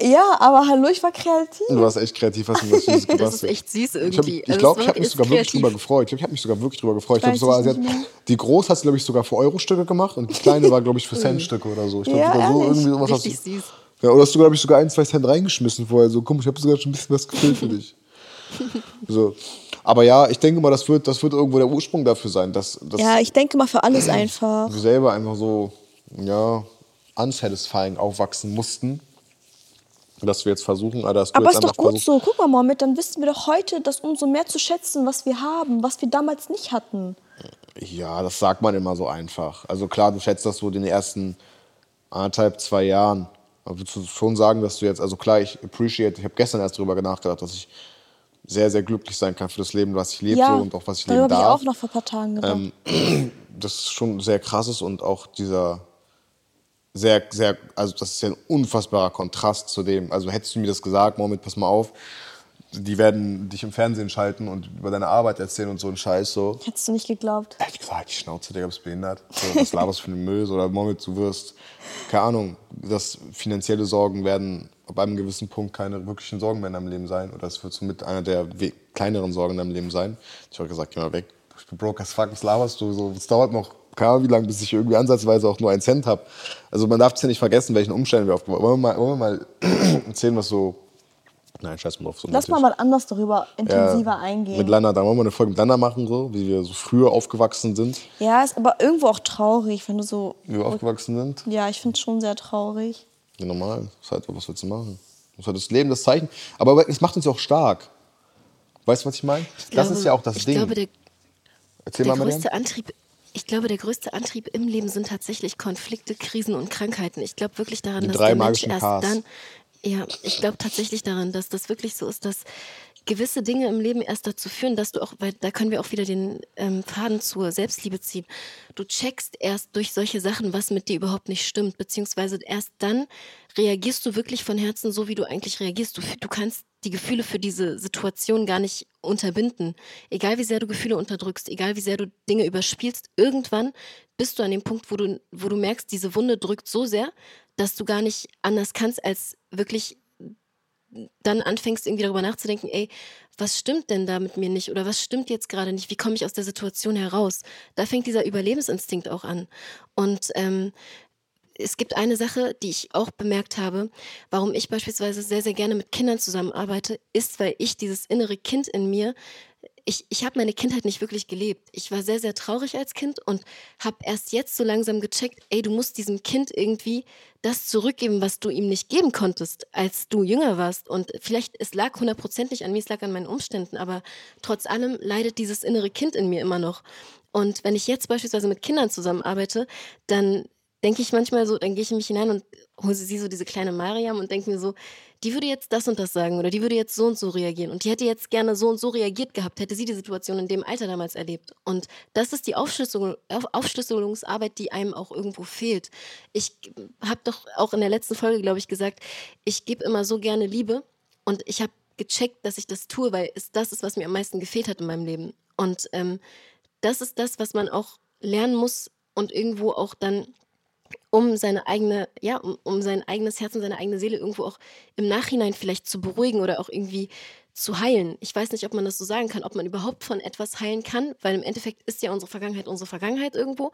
Ja, aber hallo, ich war kreativ. Du warst echt kreativ, hast du was Süßes gebastelt. Das ist echt süß Ich, irgendwie. ich Also glaube, es ich habe mich sogar wirklich drüber gefreut. Ich glaube, ich habe mich sogar wirklich drüber gefreut. Ich glaube Weiß sogar, ich hat, die groß hat sie, glaube ich, sogar für Euro-Stücke gemacht und die kleine war, glaube ich, für Centstücke oder so. Ich glaube, Ja, sogar so irgendwie sowas hast Richtig du. süß. Ja, oder hast du, glaube ich, sogar ein, zwei Cent reingeschmissen vorher. So, komm, ich habe sogar schon ein bisschen was gefüllt für dich. So. Aber ja, ich denke mal, das wird, das wird irgendwo der Ursprung dafür sein, dass, dass Ja, ich denke mal für alles einfach. wir selber einfach so, ja, unsatisfying aufwachsen mussten. Dass wir jetzt versuchen, ah, dass du Aber ist doch gut so. Guck mal, Mohammed, dann wissen wir doch heute, das umso mehr zu schätzen, was wir haben, was wir damals nicht hatten. Ja, das sagt man immer so einfach. Also klar, du schätzt das so in den ersten anderthalb, zwei Jahren. Aber würdest du schon sagen, dass du jetzt, also klar, ich appreciate, ich habe gestern erst darüber nachgedacht, dass ich sehr, sehr glücklich sein kann für das Leben, was ich lebe ja, und auch was ich leben habe ich darf. auch noch vor ein paar Tagen gedacht. das ist schon sehr krass ist und auch dieser sehr, sehr, also das ist ja ein unfassbarer Kontrast zu dem. Also hättest du mir das gesagt, Mohammed, pass mal auf, die werden dich im Fernsehen schalten und über deine Arbeit erzählen und so ein Scheiß so. Hättest du nicht geglaubt. Hätte ich gesagt, die Schnauze, Digga, bist behindert. So, was laberst du für einen Müll? Oder Mohammed, du wirst, keine Ahnung, dass finanzielle Sorgen werden ab einem gewissen Punkt keine wirklichen Sorgen mehr in deinem Leben sein. Oder es wird somit einer der kleineren Sorgen in deinem Leben sein. Ich habe gesagt, geh mal weg. Ich bin broke as fuck, was laberst du? So, es dauert noch, keine wie lange, bis ich irgendwie ansatzweise auch nur einen Cent habe. Also man darf es ja nicht vergessen, welchen Umständen wir aufgebaut haben. Wollen wir mal, wollen wir mal erzählen, was so... Nein, scheiß mal drauf. So Lass mal mal anders darüber intensiver Ja, eingehen. Mit Lana, da wollen wir eine Folge mit Lana machen, so, wie wir so früher aufgewachsen sind. ja, ist aber irgendwo auch traurig, wenn du so. Wie wir aufgewachsen sind. Ja, ich finde es schon sehr traurig. Ja, normal. Ist halt, was willst du machen? Das ist halt das Leben, das Zeichen. Aber es macht uns auch stark. Weißt du, was ich meine? Das glaube- ist ja auch das ich Ding. Glaube, der, Erzähl der mal, größte Antrieb, ich glaube, der größte Antrieb im Leben sind tatsächlich Konflikte, Krisen und Krankheiten. Ich glaube wirklich daran, Die dass drei der Mensch erst Ks. dann, ja, ich glaube tatsächlich daran, dass das wirklich so ist, dass gewisse Dinge im Leben erst dazu führen, dass du auch, weil da können wir auch wieder den ähm, Faden zur Selbstliebe ziehen. Du checkst erst durch solche Sachen, was mit dir überhaupt nicht stimmt, beziehungsweise erst dann reagierst du wirklich von Herzen so, wie du eigentlich reagierst. Du, du kannst die Gefühle für diese Situation gar nicht unterbinden. Egal wie sehr du Gefühle unterdrückst, egal wie sehr du Dinge überspielst, irgendwann bist du an dem Punkt, wo du, wo du merkst, diese Wunde drückt so sehr, dass du gar nicht anders kannst, als wirklich dann anfängst irgendwie darüber nachzudenken, ey, was stimmt denn da mit mir nicht oder was stimmt jetzt gerade nicht? Wie komme ich aus der Situation heraus? Da fängt dieser Überlebensinstinkt auch an. Und ähm, es gibt eine Sache, die ich auch bemerkt habe, warum ich beispielsweise sehr, sehr gerne mit Kindern zusammenarbeite, ist, weil ich dieses innere Kind in mir, ich, ich habe meine Kindheit nicht wirklich gelebt. Ich war sehr, sehr traurig als Kind und habe erst jetzt so langsam gecheckt, ey, du musst diesem Kind irgendwie das zurückgeben, was du ihm nicht geben konntest, als du jünger warst. Und vielleicht, es lag hundertprozentig an mir, es lag an meinen Umständen, aber trotz allem leidet dieses innere Kind in mir immer noch. Und wenn ich jetzt beispielsweise mit Kindern zusammenarbeite, dann denke ich manchmal so, dann gehe ich in mich hinein und hole sie so diese kleine Mariam und denke mir so, die würde jetzt das und das sagen oder die würde jetzt so und so reagieren und die hätte jetzt gerne so und so reagiert gehabt, hätte sie die Situation in dem Alter damals erlebt. Und das ist die Aufschlüsselung, Auf, Aufschlüsselungsarbeit, die einem auch irgendwo fehlt. Ich habe doch auch in der letzten Folge, glaube ich, gesagt, ich gebe immer so gerne Liebe und ich habe gecheckt, dass ich das tue, weil es das ist, was mir am meisten gefehlt hat in meinem Leben. Und ähm, das ist das, was man auch lernen muss und irgendwo auch dann um seine eigene, ja, um, um sein eigenes Herz und seine eigene Seele irgendwo auch im Nachhinein vielleicht zu beruhigen oder auch irgendwie zu heilen. Ich weiß nicht, ob man das so sagen kann, ob man überhaupt von etwas heilen kann, weil im Endeffekt ist ja unsere Vergangenheit unsere Vergangenheit irgendwo,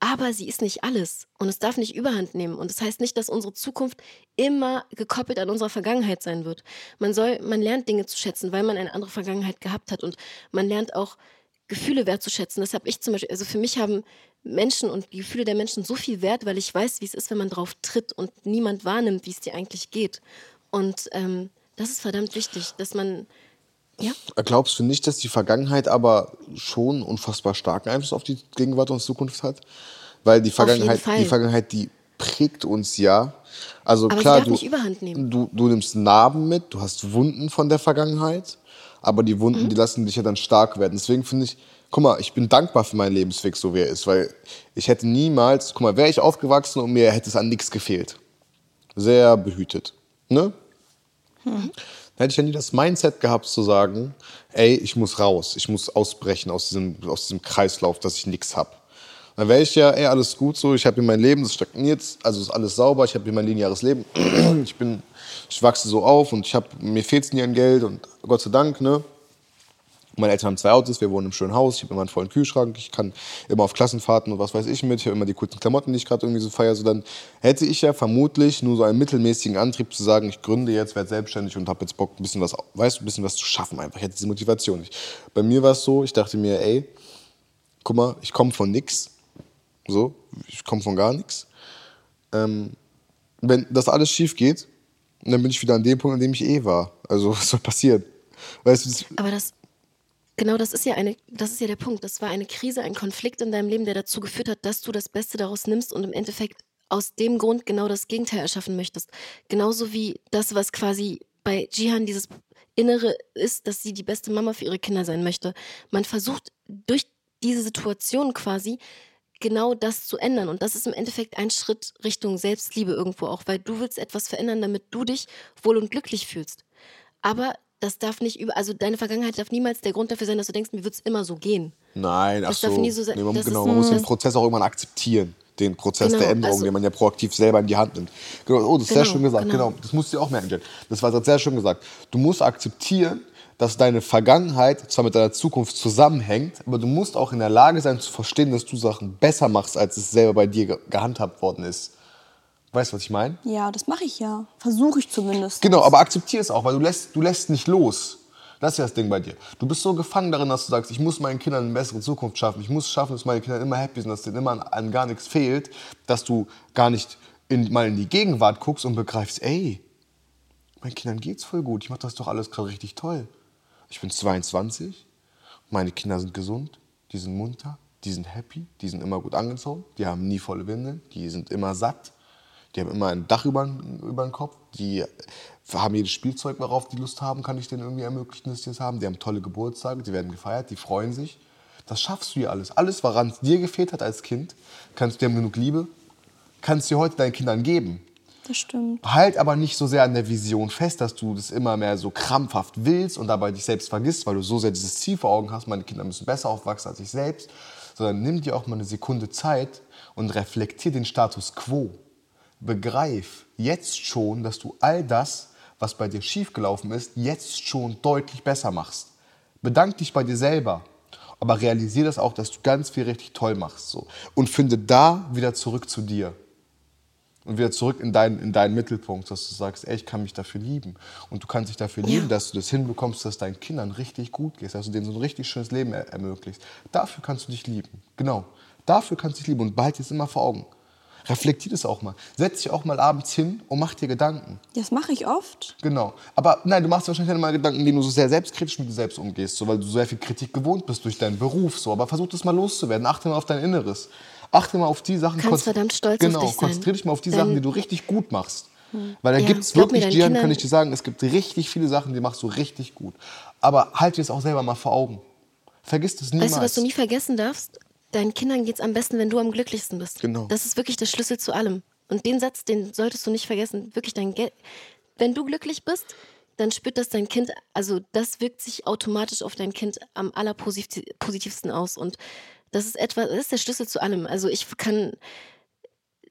aber sie ist nicht alles und es darf nicht überhand nehmen und das heißt nicht, dass unsere Zukunft immer gekoppelt an unserer Vergangenheit sein wird. Man soll, man lernt Dinge zu schätzen, weil man eine andere Vergangenheit gehabt hat und man lernt auch Gefühle wertzuschätzen. Das habe ich zum Beispiel, also für mich haben Menschen und die Gefühle der Menschen so viel Wert, weil ich weiß, wie es ist, wenn man drauf tritt und niemand wahrnimmt, wie es dir eigentlich geht. Und ähm, das ist verdammt wichtig, dass man Ja. Glaubst du nicht, dass die Vergangenheit aber schon unfassbar starken Einfluss auf die Gegenwart und Zukunft hat? Weil die Vergangenheit, die Vergangenheit, die prägt uns ja. Also Aber klar, du, nicht überhand nehmen. Du, du nimmst Narben mit, du hast Wunden von der Vergangenheit, aber die Mhm. Wunden, die lassen dich ja dann stark werden. Deswegen finde ich, guck mal, ich bin dankbar für meinen Lebensweg, so wie er ist, weil ich hätte niemals, guck mal, wäre ich aufgewachsen und mir hätte es an nichts gefehlt. Sehr behütet. Ne? Mhm. Dann hätte ich ja nie das Mindset gehabt zu sagen, ey, ich muss raus, ich muss ausbrechen aus diesem, aus diesem Kreislauf, dass ich nichts habe. Dann wäre ich ja, ey, alles gut so, ich habe hier mein Leben, das stagniert, also ist alles sauber, ich habe hier mein lineares Leben, ich bin, ich wachse so auf und ich habe, mir fehlt es nie an Geld und Gott sei Dank, ne, meine Eltern haben zwei Autos, wir wohnen im schönen Haus, ich habe immer einen vollen Kühlschrank, ich kann immer auf Klassenfahrten und was weiß ich mit, ich habe immer die coolen Klamotten, die ich gerade irgendwie so feiere. So dann hätte ich ja vermutlich nur so einen mittelmäßigen Antrieb zu sagen, ich gründe jetzt, werde selbstständig und habe jetzt Bock, ein bisschen was, weißt du, ein bisschen was zu schaffen einfach. Ich hätte diese Motivation nicht. Bei mir war es so, ich dachte mir, ey, guck mal, ich komme von nix, so, ich komme von gar nichts. Ähm, wenn das alles schief geht, dann bin ich wieder an dem Punkt, an dem ich eh war. Also was soll passieren? Weißt du, das, Aber das, genau das ist ja eine, das ist ja der Punkt. Das war eine Krise, ein Konflikt in deinem Leben, der dazu geführt hat, dass du das Beste daraus nimmst und im Endeffekt aus dem Grund genau das Gegenteil erschaffen möchtest. Genauso wie das, was quasi bei Jihan dieses Innere ist, dass sie die beste Mama für ihre Kinder sein möchte. Man versucht durch diese Situation quasi genau das zu ändern. Und das ist im Endeffekt ein Schritt Richtung Selbstliebe irgendwo auch, weil du willst etwas verändern, damit du dich wohl und glücklich fühlst. Aber das darf nicht über, also deine Vergangenheit darf niemals der Grund dafür sein, dass du denkst, mir wird es immer so gehen. Nein, ach Das so. darf nie so sein- Nee, man, genau, ist- man muss den Prozess auch irgendwann akzeptieren. Den Prozess Genau, der Änderung, also- den man ja proaktiv selber in die Hand nimmt. Genau, oh, das ist sehr Genau, schön gesagt. Genau. genau. das musst du dir auch merken. Jen. Das war sehr schön gesagt. Du musst akzeptieren, dass deine Vergangenheit zwar mit deiner Zukunft zusammenhängt, aber du musst auch in der Lage sein zu verstehen, dass du Sachen besser machst, als es selber bei dir ge gehandhabt worden ist. Weißt du, was ich meine? Ja, das mache ich ja. Versuche ich zumindest. Genau, aber akzeptier es auch, weil du lässt, du lässt nicht los. Das ist ja das Ding bei dir. Du bist so gefangen darin, dass du sagst, ich muss meinen Kindern eine bessere Zukunft schaffen. Ich muss schaffen, dass meine Kinder immer happy sind, dass denen immer an, an gar nichts fehlt, dass du gar nicht in, mal in die Gegenwart guckst und begreifst, ey, meinen Kindern geht's voll gut. Ich mache das doch alles gerade richtig toll. Ich bin 22, meine Kinder sind gesund, die sind munter, die sind happy, die sind immer gut angezogen, die haben nie volle Windeln, die sind immer satt, die haben immer ein Dach über, über den Kopf, die haben jedes Spielzeug, worauf die Lust haben, kann ich denen irgendwie ermöglichen, dass die das haben. Die haben tolle Geburtstage, die werden gefeiert, die freuen sich. Das schaffst du ja alles. Alles, woran es dir gefehlt hat als Kind, kannst du, haben genug Liebe, kannst du heute deinen Kindern geben. Das stimmt. Halt aber nicht so sehr an der Vision fest, dass du das immer mehr so krampfhaft willst und dabei dich selbst vergisst, weil du so sehr dieses Ziel vor Augen hast, meine Kinder müssen besser aufwachsen als ich selbst, sondern nimm dir auch mal eine Sekunde Zeit und reflektier den Status quo. Begreif jetzt schon, dass du all das, was bei dir schiefgelaufen ist, jetzt schon deutlich besser machst. Bedank dich bei dir selber, aber realisier das auch, dass du ganz viel richtig toll machst. So. Und finde da wieder zurück zu dir und wieder zurück in deinen, in deinen Mittelpunkt, dass du sagst, ey, ich kann mich dafür lieben. Und du kannst dich dafür lieben, dass du das hinbekommst, dass deinen Kindern richtig gut geht, dass du denen so ein richtig schönes Leben er ermöglicht. Dafür kannst du dich lieben. Genau. Dafür kannst du dich lieben und behalte es immer vor Augen. Reflektier das auch mal. Setz dich auch mal abends hin und mach dir Gedanken. Das mache ich oft. Genau. Aber nein, du machst dir wahrscheinlich mal Gedanken, indem du so sehr selbstkritisch mit dir selbst umgehst, so, weil du sehr viel Kritik gewohnt bist durch deinen Beruf. So. Aber versuch das mal loszuwerden. Achte mal auf dein Inneres. Achte mal auf die Sachen. Kannst verdammt stolz auf genau, dich sein. konzentrier dich mal auf die Sachen, die du richtig gut machst. Weil da Ja, gibt es wirklich, Gian, kann ich dir sagen, es gibt richtig viele Sachen, die machst du richtig gut. Aber halt dir es auch selber mal vor Augen. Vergiss das niemals. Weißt du, was du nie vergessen darfst? Deinen Kindern geht es am besten, wenn du am glücklichsten bist. Genau. Das ist wirklich der Schlüssel zu allem. Und den Satz, den solltest du nicht vergessen. Wirklich dein Geld. Wenn du glücklich bist, dann spürt das dein Kind, also das wirkt sich automatisch auf dein Kind am allerpositivsten aus. Und das ist etwa, das ist der Schlüssel zu allem. Also ich kann,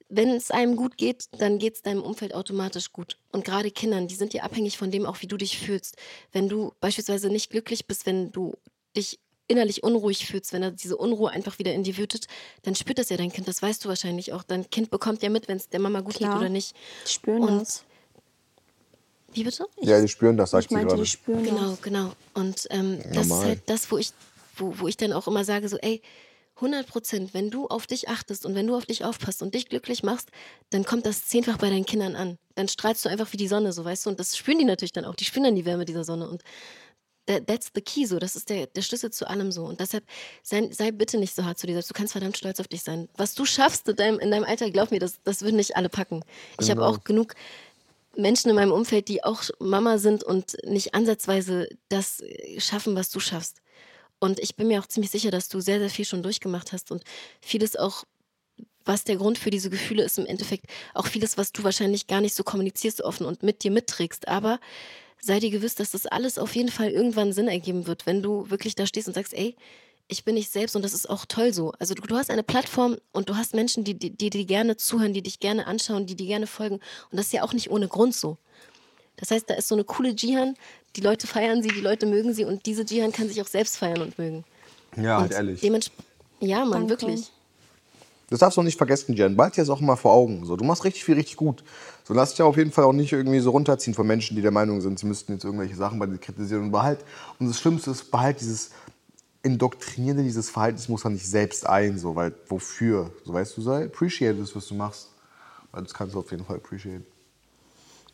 wenn es einem gut geht, dann geht es deinem Umfeld automatisch gut. Und gerade Kindern, die sind ja abhängig von dem auch, wie du dich fühlst. Wenn du beispielsweise nicht glücklich bist, wenn du dich innerlich unruhig fühlst, wenn da diese Unruhe einfach wieder in dir wütet, dann spürt das ja dein Kind. Das weißt du wahrscheinlich auch. Dein Kind bekommt ja mit, wenn es der Mama gut Klar. geht oder nicht. Die spüren Und- das. Wie bitte? ja, die spüren das, sagt Ich sie meinte, gerade. die spüren Genau, das. genau. Und ähm, das ist halt das, wo ich, wo, wo ich dann auch immer sage, so, ey, 100 Prozent, wenn du auf dich achtest und wenn du auf dich aufpasst und dich glücklich machst, dann kommt das zehnfach bei deinen Kindern an. Dann strahlst du einfach wie die Sonne, so weißt du. Und das spüren die natürlich dann auch. Die spüren dann die Wärme dieser Sonne. Und that's the key so. Das ist der, der Schlüssel zu allem so. Und deshalb sei, sei bitte nicht so hart zu dir selbst. Du kannst verdammt stolz auf dich sein. Was du schaffst in deinem, in deinem Alter, glaub mir, das, das würden nicht alle packen. Ich habe Genau. auch genug Menschen in meinem Umfeld, die auch Mama sind und nicht ansatzweise das äh, schaffen, was du schaffst. Und ich bin mir auch ziemlich sicher, dass du sehr, sehr viel schon durchgemacht hast und vieles auch, was der Grund für diese Gefühle ist, im Endeffekt auch vieles, was du wahrscheinlich gar nicht so kommunizierst offen und mit dir mitträgst. Aber sei dir gewiss, dass das alles auf jeden Fall irgendwann Sinn ergeben wird, wenn du wirklich da stehst und sagst, ey, ich bin ich selbst und das ist auch toll so. Also du, du hast eine Plattform und du hast Menschen, die, die, die dir gerne zuhören, die dich gerne anschauen, die dir gerne folgen. Und das ist ja auch nicht ohne Grund so. Das heißt, da ist so eine coole Jihan, die Leute feiern sie, die Leute mögen sie und diese Jihan kann sich auch selbst feiern und mögen. Ja, und halt ehrlich. Ja, Mann, Danke. wirklich. Das darfst du auch nicht vergessen, Jen. Bald dir es auch immer vor Augen. So, du machst richtig viel richtig gut. So lass dich auf jeden Fall auch nicht irgendwie so runterziehen von Menschen, die der Meinung sind, sie müssten jetzt irgendwelche Sachen bei dir kritisieren. Und behalt. Und das Schlimmste ist, behalt dieses Indoktrinierende dieses Verhaltensmuster nicht selbst ein, so, weil wofür? So weißt du, sei appreciate das, was du machst. Weil das kannst du auf jeden Fall appreciaten.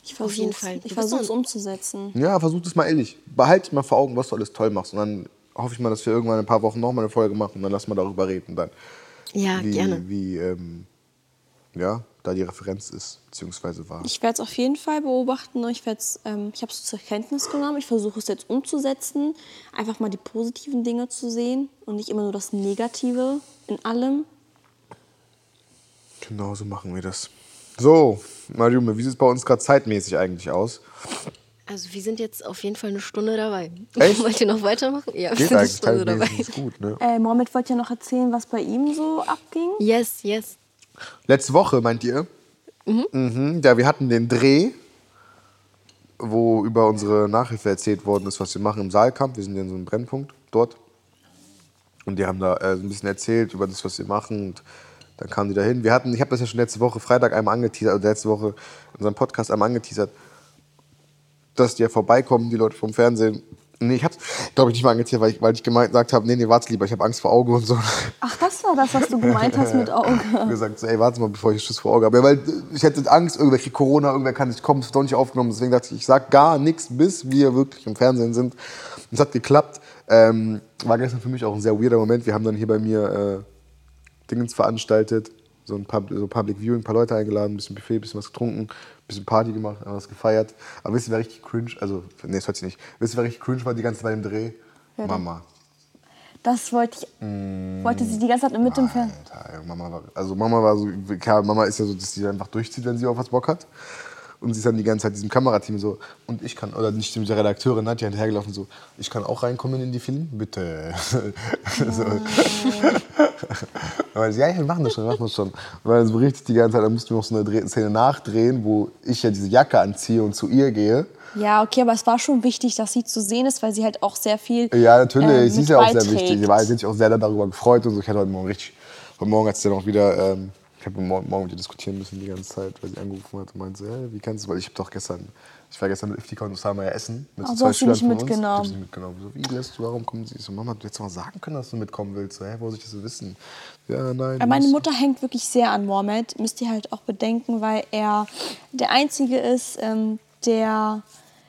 Ich Auf jeden versuch's- Fall. Ich versuche es umzusetzen. Ja, versuch das mal ehrlich. Behalt dir mal vor Augen, was du alles toll machst. Und dann hoffe ich mal, dass wir irgendwann in ein paar Wochen noch mal eine Folge machen und dann lassen wir darüber reden. Dann, Ja, wie, gerne. Wie, ähm, ja, da die Referenz ist, beziehungsweise war. Ich werde es auf jeden Fall beobachten. und Ich, werd's, ähm, ich habe es zur Kenntnis genommen. Ich versuche es jetzt umzusetzen. Einfach mal die positiven Dinge zu sehen und nicht immer nur das Negative in allem. Genau so machen wir das. So, Mariume, wie sieht es bei uns gerade zeitmäßig eigentlich aus? Also wir sind jetzt auf jeden Fall eine Stunde dabei. Echt? Wollt ihr noch weitermachen? Ja, wir Geht sind eine Stunde dabei. ist gut, ne? Äh, Mohammed wollte ja noch erzählen, was bei ihm so abging. Yes, yes. Letzte Woche, meint ihr? Mhm. Ja, wir hatten den Dreh, wo über unsere Nachhilfe erzählt worden ist, was wir machen im Saalkamp. Wir sind ja in so einem Brennpunkt dort. Und die haben da äh, so ein bisschen erzählt über das, was wir machen. Und dann kamen die da hin. Wir hatten, ich habe das ja schon letzte Woche Freitag einmal angeteasert, oder letzte Woche in unserem Podcast einmal angeteasert, dass die ja vorbeikommen, die Leute vom Fernsehen. Nee, ich hab's, glaube ich, nicht mal angeteasert, weil ich, weil ich gemeint gesagt habe, nee, nee, warte lieber, ich habe Angst vor Auge und so. Ach, das war das, was du gemeint hast mit Auge. Ich hab gesagt, so, ey, warte mal, bevor ich Schiss vor Auge habe. Ja, weil ich hätte Angst, irgendwelche Corona, irgendwer kann nicht kommen, es wird doch nicht aufgenommen. Deswegen dachte ich, ich sag gar nichts, bis wir wirklich im Fernsehen sind. Und es hat geklappt. Ähm, war gestern für mich auch ein sehr weirder Moment. Wir haben dann hier bei mir äh, Dingens veranstaltet, so ein Pub so Public Viewing, ein paar Leute eingeladen, ein bisschen Buffet, ein bisschen was getrunken, ein bisschen Party gemacht, haben was gefeiert. Aber wisst ihr, wer richtig cringe, also, nee, das hört sich nicht. Wisst ihr, wer richtig cringe war die ganze Zeit im Dreh? Denn? Mama. Das wollte ich. Wollte sie die ganze Zeit mit dem ey, Mama war, also Mama war so, klar, Mama ist ja so, dass sie einfach durchzieht, wenn sie auf was Bock hat. Und sie ist dann die ganze Zeit diesem Kamerateam so, und ich kann, oder nicht mit der Redakteurin Nadja hinterhergelaufen, so, ich kann auch reinkommen in die Film, bitte. so. Aber sie, ja, ja, wir machen das schon, wir machen das schon. Und dann berichtet die ganze Zeit, dann mussten wir noch so eine Szene nachdrehen, wo ich ja diese Jacke anziehe und zu ihr gehe. Ja, okay, aber es war schon wichtig, dass sie zu sehen ist, weil sie halt auch sehr viel. Ja, natürlich, äh, sie ist ja auch sehr wichtig. Sie war sich auch sehr darüber gefreut und so. Ich hatte heute Morgen richtig, heute Morgen hat sie dann auch wieder, ähm, ich habe morgen, morgen mit ihr diskutieren müssen die ganze Zeit, weil sie angerufen hat und meinte, hey, wie kannst du, weil ich habe doch gestern, ich war gestern mit Iftika und Osama ja essen. Mit Ach so, hast du nicht von uns. mitgenommen? Ich nicht mitgenommen. So, wie lässt du, warum kommen sie? Ich so, Mama, du hättest mal sagen können, dass du mitkommen willst. So, hä, wo soll ich das wissen? Ja, nein. Du meine Mutter hängt wirklich sehr an Mohammed, müsst ihr halt auch bedenken, weil er der Einzige ist, ähm, der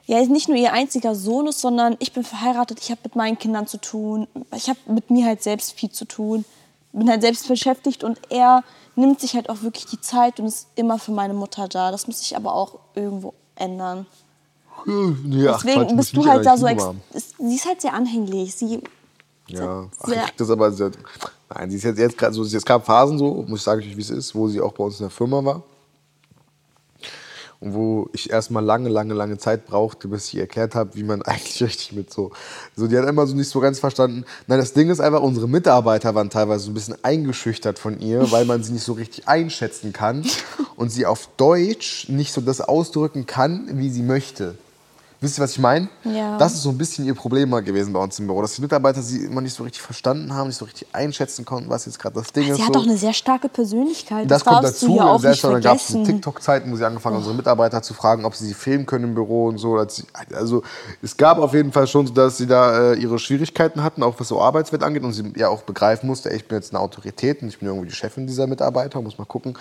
ja nicht nur ihr einziger Sohn ist, sondern ich bin verheiratet, ich habe mit meinen Kindern zu tun, ich habe mit mir halt selbst viel zu tun, bin halt selbst beschäftigt und er nimmt sich halt auch wirklich die Zeit und ist immer für meine Mutter da. Das muss sich aber auch irgendwo ändern. Nee, ach, Quatsch, Deswegen bist du halt da so, ist- sie ist halt sehr anhänglich. Sie Ja, ach, ich krieg das aber sehr, nein, sie ist jetzt, jetzt gerade so, es gab Phasen so, muss ich sagen, wie es ist, wo sie auch bei uns in der Firma war. Und wo ich erstmal lange, lange, lange Zeit brauchte, bis ich erklärt habe, wie man eigentlich richtig mit so. So, die hat immer so nicht so ganz verstanden. Nein, das Ding ist einfach, unsere Mitarbeiter waren teilweise so ein bisschen eingeschüchtert von ihr, weil man sie nicht so richtig einschätzen kann und sie auf Deutsch nicht so das ausdrücken kann, wie sie möchte. Wisst ihr, was ich meine? Ja. Das ist so ein bisschen ihr Problem mal gewesen bei uns im Büro, dass die Mitarbeiter sie immer nicht so richtig verstanden haben, nicht so richtig einschätzen konnten, was jetzt gerade das Ding ist. Sie hat so. auch eine sehr starke Persönlichkeit. Das, Das, kommt dazu. Selbst dann gab es. TikTok-Zeiten, wo sie angefangen haben, unsere Mitarbeiter zu fragen, ob sie sie filmen können im Büro und so. Als sie- Also es gab auf jeden Fall schon so, dass sie da äh, ihre Schwierigkeiten hatten, auch was so Arbeitswelt angeht und sie ja auch begreifen musste, ey, ich bin jetzt eine Autorität und ich bin irgendwie die Chefin dieser Mitarbeiter, muss mal gucken.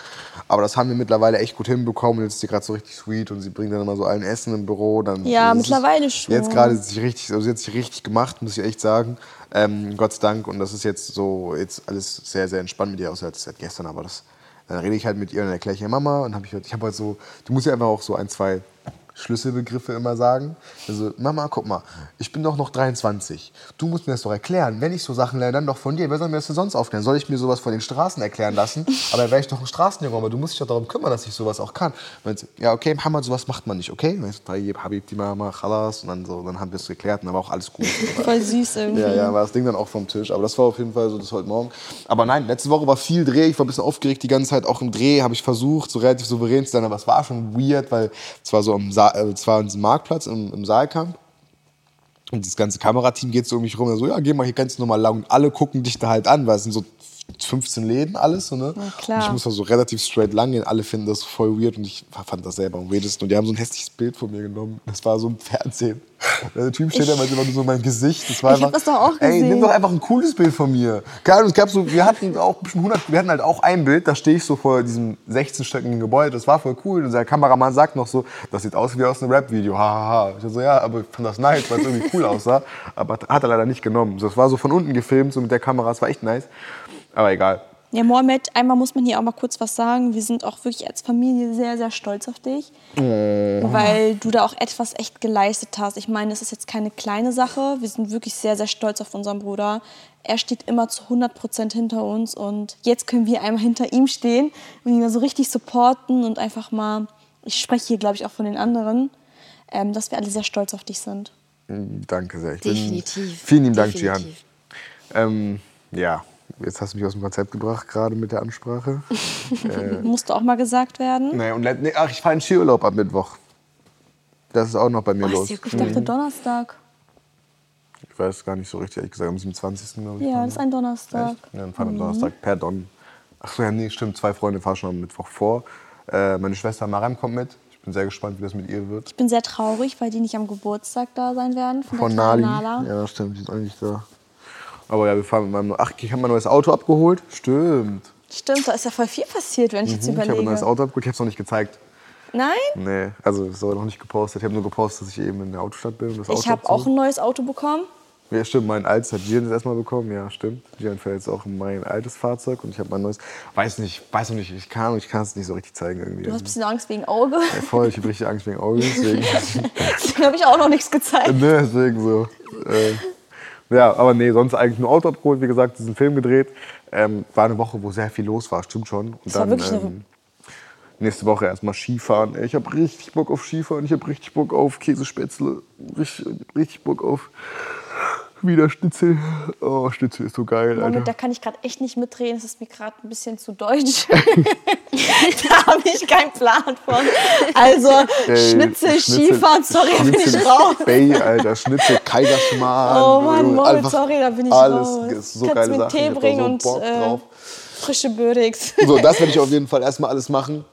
Aber das haben wir mittlerweile echt gut hinbekommen. Jetzt ist sie gerade so richtig sweet und sie bringt dann immer so allen Essen im Büro. Dann Ja, Ja, Also mittlerweile schon. Jetzt gerade sich richtig, also jetzt sich richtig gemacht, muss ich echt sagen. Ähm, Gott sei Dank. Und das ist jetzt so, jetzt alles sehr, sehr entspannt mit ihr, außer jetzt seit gestern, aber das, dann rede ich halt mit ihr und erkläre ich ihr Mama und habe ich, halt- ich habe halt so, du musst ja einfach auch so ein, zwei Schlüsselbegriffe immer sagen. Also, Mama, guck mal, ich bin doch noch 23. Du musst mir das doch erklären. Wenn ich so Sachen lerne, dann doch von dir. Wer soll mir das denn sonst aufklären? Soll ich mir sowas von den Straßen erklären lassen? Aber dann wäre ich doch ein Straßenjunge, aber du musst dich doch darum kümmern, dass ich sowas auch kann. Jetzt, ja, okay, Muhammad, sowas macht man nicht, okay? Und ich so, "Tayyib, Habibti Mama, Khalas. Und dann, so, dann haben wir es geklärt und dann war auch alles gut. Voll süß irgendwie. Ja, ja, war das Ding dann auch vom Tisch. Aber das war auf jeden Fall so das heute Morgen. Aber nein, letzte Woche war viel Dreh. Ich war ein bisschen aufgeregt die ganze Zeit. Auch im Dreh habe ich versucht, so relativ souverän zu sein. Aber es war schon weird, weil es war so am Sa äh, es war an diesem Marktplatz im, im Saalkamp. Und das ganze Kamerateam geht so um mich rum so, ja, geh mal hier ganz normal lang. Und alle gucken dich da halt an, weil es sind so 15 Läden alles. So, ne? Klar. Und ich muss da so relativ straight lang gehen. Alle finden das voll weird und ich fand das selber am weirdesten. Und die haben so ein hässliches Bild von mir genommen. Das war so ein Fernsehen. Der Typ steht da, immer nur so mein Gesicht. Das war Ich hab einfach, das doch auch Ey, nimm gesehen. doch einfach ein cooles Bild von mir. Es gab so, wir hatten auch bestimmt 100, wir hatten halt auch ein Bild, da stehe ich so vor diesem 16-stöckigen Gebäude, das war voll cool. Und der Kameramann sagt noch so, das sieht aus wie aus einem Rap-Video, hahaha. Ich so, ja, aber ich fand das nice, weil es irgendwie cool aussah. Aber hat er leider nicht genommen. Das war so von unten gefilmt, so mit der Kamera, das war echt nice. Aber egal. Ja, Mohamed, einmal muss man hier auch mal kurz was sagen. Wir sind auch wirklich als Familie sehr, sehr stolz auf dich, weil du da auch etwas echt geleistet hast. Ich meine, es ist jetzt keine kleine Sache. Wir sind wirklich sehr, sehr stolz auf unseren Bruder. Er steht immer zu 100 Prozent hinter uns und jetzt können wir einmal hinter ihm stehen und ihn da so richtig supporten und einfach mal, ich spreche hier, glaube ich, auch von den anderen, ähm, dass wir alle sehr stolz auf dich sind. Danke sehr. Ich Definitiv. vielen lieben Dank. Definitiv. Ähm, ja, jetzt hast du mich aus dem Konzept gebracht, gerade mit der Ansprache. Musste auch mal gesagt werden. nee, und, nee, ach, ich fahre in Skiurlaub am Mittwoch. Das ist auch noch bei mir Oh, los. Ich dachte Donnerstag. Ich weiß gar nicht so richtig, ehrlich gesagt, am 27. glaube ich. Ja, das ist ein Donnerstag. Echt? Ja, dann fahren wir am Donnerstag per Don. Ach so, ja, nee, stimmt. Zwei Freunde fahren schon am Mittwoch vor. Äh, meine Schwester Mariam kommt mit. Ich bin sehr gespannt, wie das mit ihr wird. Ich bin sehr traurig, weil die nicht am Geburtstag da sein werden. Von, Von. Nala. Ja, stimmt, die ist eigentlich da. Aber ja, wir fahren mit meinem. Ach, ich habe mein neues Auto abgeholt. Stimmt. Stimmt, da ist ja voll viel passiert, wenn ich jetzt Mhm, ich habe überlege. ein neues Auto abgeholt. Ich habe es noch nicht gezeigt. Nein? Nee, also es ist aber noch nicht gepostet. Ich habe nur gepostet, dass ich eben in der Autostadt bin. und Das Ich habe auch ein neues Auto bekommen. Ja, stimmt, mein altes hat Jian jetzt erstmal bekommen. Ja, stimmt. Jian fährt jetzt auch mein altes Fahrzeug und ich habe mein neues. Weiß nicht, weiß noch nicht, ich kann, ich kann es nicht so richtig zeigen irgendwie. Du hast ein bisschen Angst wegen Auge. Ja, voll, ich habe richtig Angst wegen Augen, deswegen. Deswegen habe ich auch noch nichts gezeigt. ne, deswegen so. Äh, ja, aber nee, sonst eigentlich nur Auto abgeholt, wie gesagt, diesen Film gedreht. Ähm, war eine Woche, wo sehr viel los war, stimmt schon. Und war wirklich eine- ähm, nächste Woche erstmal Skifahren. Ich habe richtig Bock auf Skifahren, ich habe richtig Bock auf Käsespätzle, richtig, richtig Bock auf wieder Schnitzel. Oh, Schnitzel ist so geil, Moment, da Alter. kann ich gerade echt nicht mitreden. Es ist mir gerade ein bisschen zu deutsch. da habe ich keinen Plan von. Also, Ey, Schnitzel, Skifahren, sorry, da bin ich Schnitzel raus. Bay, Alter, Schnitzel, Kaiserschmarrn. Oh Mann, Moritz, sorry, da bin ich alles, raus. ist so Kannst geile mir Sachen. Tee da bringen so und Bock äh, drauf. frische Börix. So, das werde ich auf jeden Fall erstmal alles machen.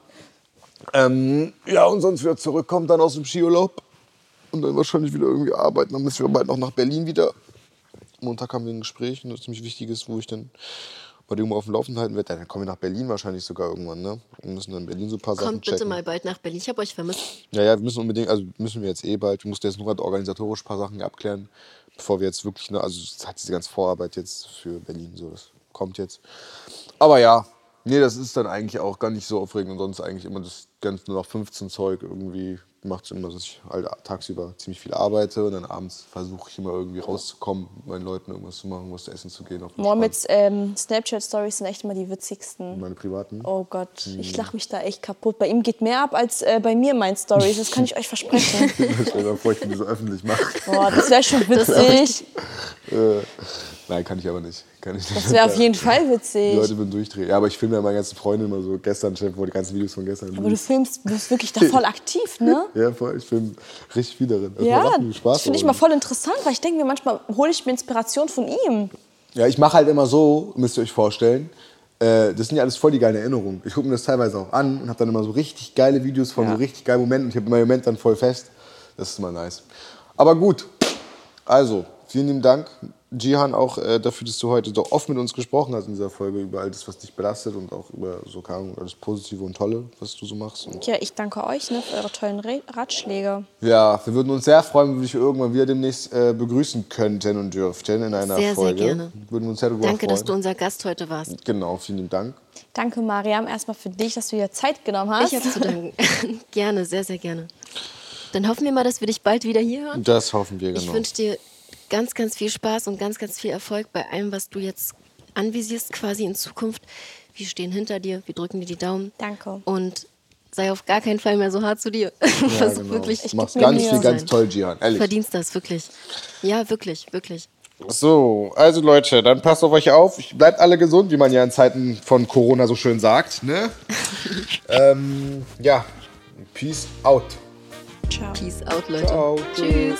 Ähm, ja, und sonst wieder zurückkommen, dann aus dem Skiurlaub. Und dann wahrscheinlich wieder irgendwie arbeiten. Dann müssen wir bald noch nach Berlin wieder. Montag haben wir ein Gespräch, ein ziemlich wichtiges, wo ich dann bei dem auf dem Laufenden halten werde. Dann kommen wir nach Berlin wahrscheinlich sogar irgendwann, ne? Und müssen dann in Berlin so ein paar Sachen Kommt checken. bitte mal bald nach Berlin. Ich habe euch vermisst. Ja, ja, wir müssen unbedingt, also müssen wir jetzt eh bald. Wir mussten jetzt nur halt organisatorisch ein paar Sachen abklären, bevor wir jetzt wirklich, ne, also es hat diese ganze Vorarbeit jetzt für Berlin, so, das kommt jetzt. Aber ja, nee, das ist dann eigentlich auch gar nicht so aufregend und sonst eigentlich immer das ganze nur noch 15 Zeug irgendwie macht es immer, dass ich halt tagsüber ziemlich viel arbeite und dann abends versuche ich immer irgendwie rauszukommen, meinen Leuten irgendwas zu machen, was zu essen zu gehen. Mohammeds ähm, Snapchat-Stories sind echt immer die witzigsten. Meine privaten. Oh Gott, Mhm. ich lache mich da echt kaputt. Bei ihm geht mehr ab als äh, bei mir in meinen Stories. Das kann ich euch versprechen. Stell dir mal vor, ich so öffentlich mache. Boah, das wäre schon witzig. Äh, nein, kann ich aber nicht. Kann ich nicht. Das wäre auf jeden Fall Die Leute witzig. würden durchdrehen. Ja, aber ich filme ja meine ganzen Freunde immer so gestern, dir vor die ganzen Videos von gestern. Aber du filmst, du bist wirklich da voll aktiv, ne? ja, voll, ich filme richtig viel darin. Das Ja, Spaß. das finde ich mal voll interessant, weil ich denke mir manchmal, hole ich mir Inspiration von ihm. Ja, ich mache halt immer so, müsst ihr euch vorstellen. Äh, das sind ja alles voll die geilen Erinnerungen. Ich gucke mir das teilweise auch an und habe dann immer so richtig geile Videos von Ja. so richtig geilen Momenten. Und ich habe immer Moment dann voll fest. Das ist immer nice. Aber gut, also, vielen lieben Dank. Jihan, auch äh, dafür, dass du heute so oft mit uns gesprochen hast in dieser Folge über all das, was dich belastet und auch über so alles Positive und Tolle, was du so machst. Und Ja, ich danke euch ne, für eure tollen Re Ratschläge. ja, wir würden uns sehr freuen, wenn wir dich irgendwann wieder demnächst äh, begrüßen könnten und dürften in einer Sehr, sehr Folge. gerne. Würden uns sehr darüber Danke, freuen. dass du unser Gast heute warst. Genau, vielen lieben Dank. Danke, Mariam, erstmal für dich, dass du dir Zeit genommen hast. Ich habe zu danken. gerne, sehr, sehr gerne. Dann hoffen wir mal, dass wir dich bald wieder hier hören. Das hoffen wir, Ich genau. wünsche dir ganz, ganz viel Spaß und ganz, ganz viel Erfolg bei allem, was du jetzt anvisierst, quasi in Zukunft. Wir stehen hinter dir, wir drücken dir die Daumen. Danke. Und sei auf gar keinen Fall mehr so hart zu dir. Ja, Versuch genau. wirklich. Du machst geb mir ganz viel, ganz toll, Jihan. Ehrlich. Verdienst das, wirklich. Ja, wirklich, wirklich. So, also Leute, dann passt auf euch auf. Bleibt alle gesund, wie man ja in Zeiten von Corona so schön sagt. Ne? ähm, ja, peace out. Ciao. Peace out, Leute. Ciao. Tschüss.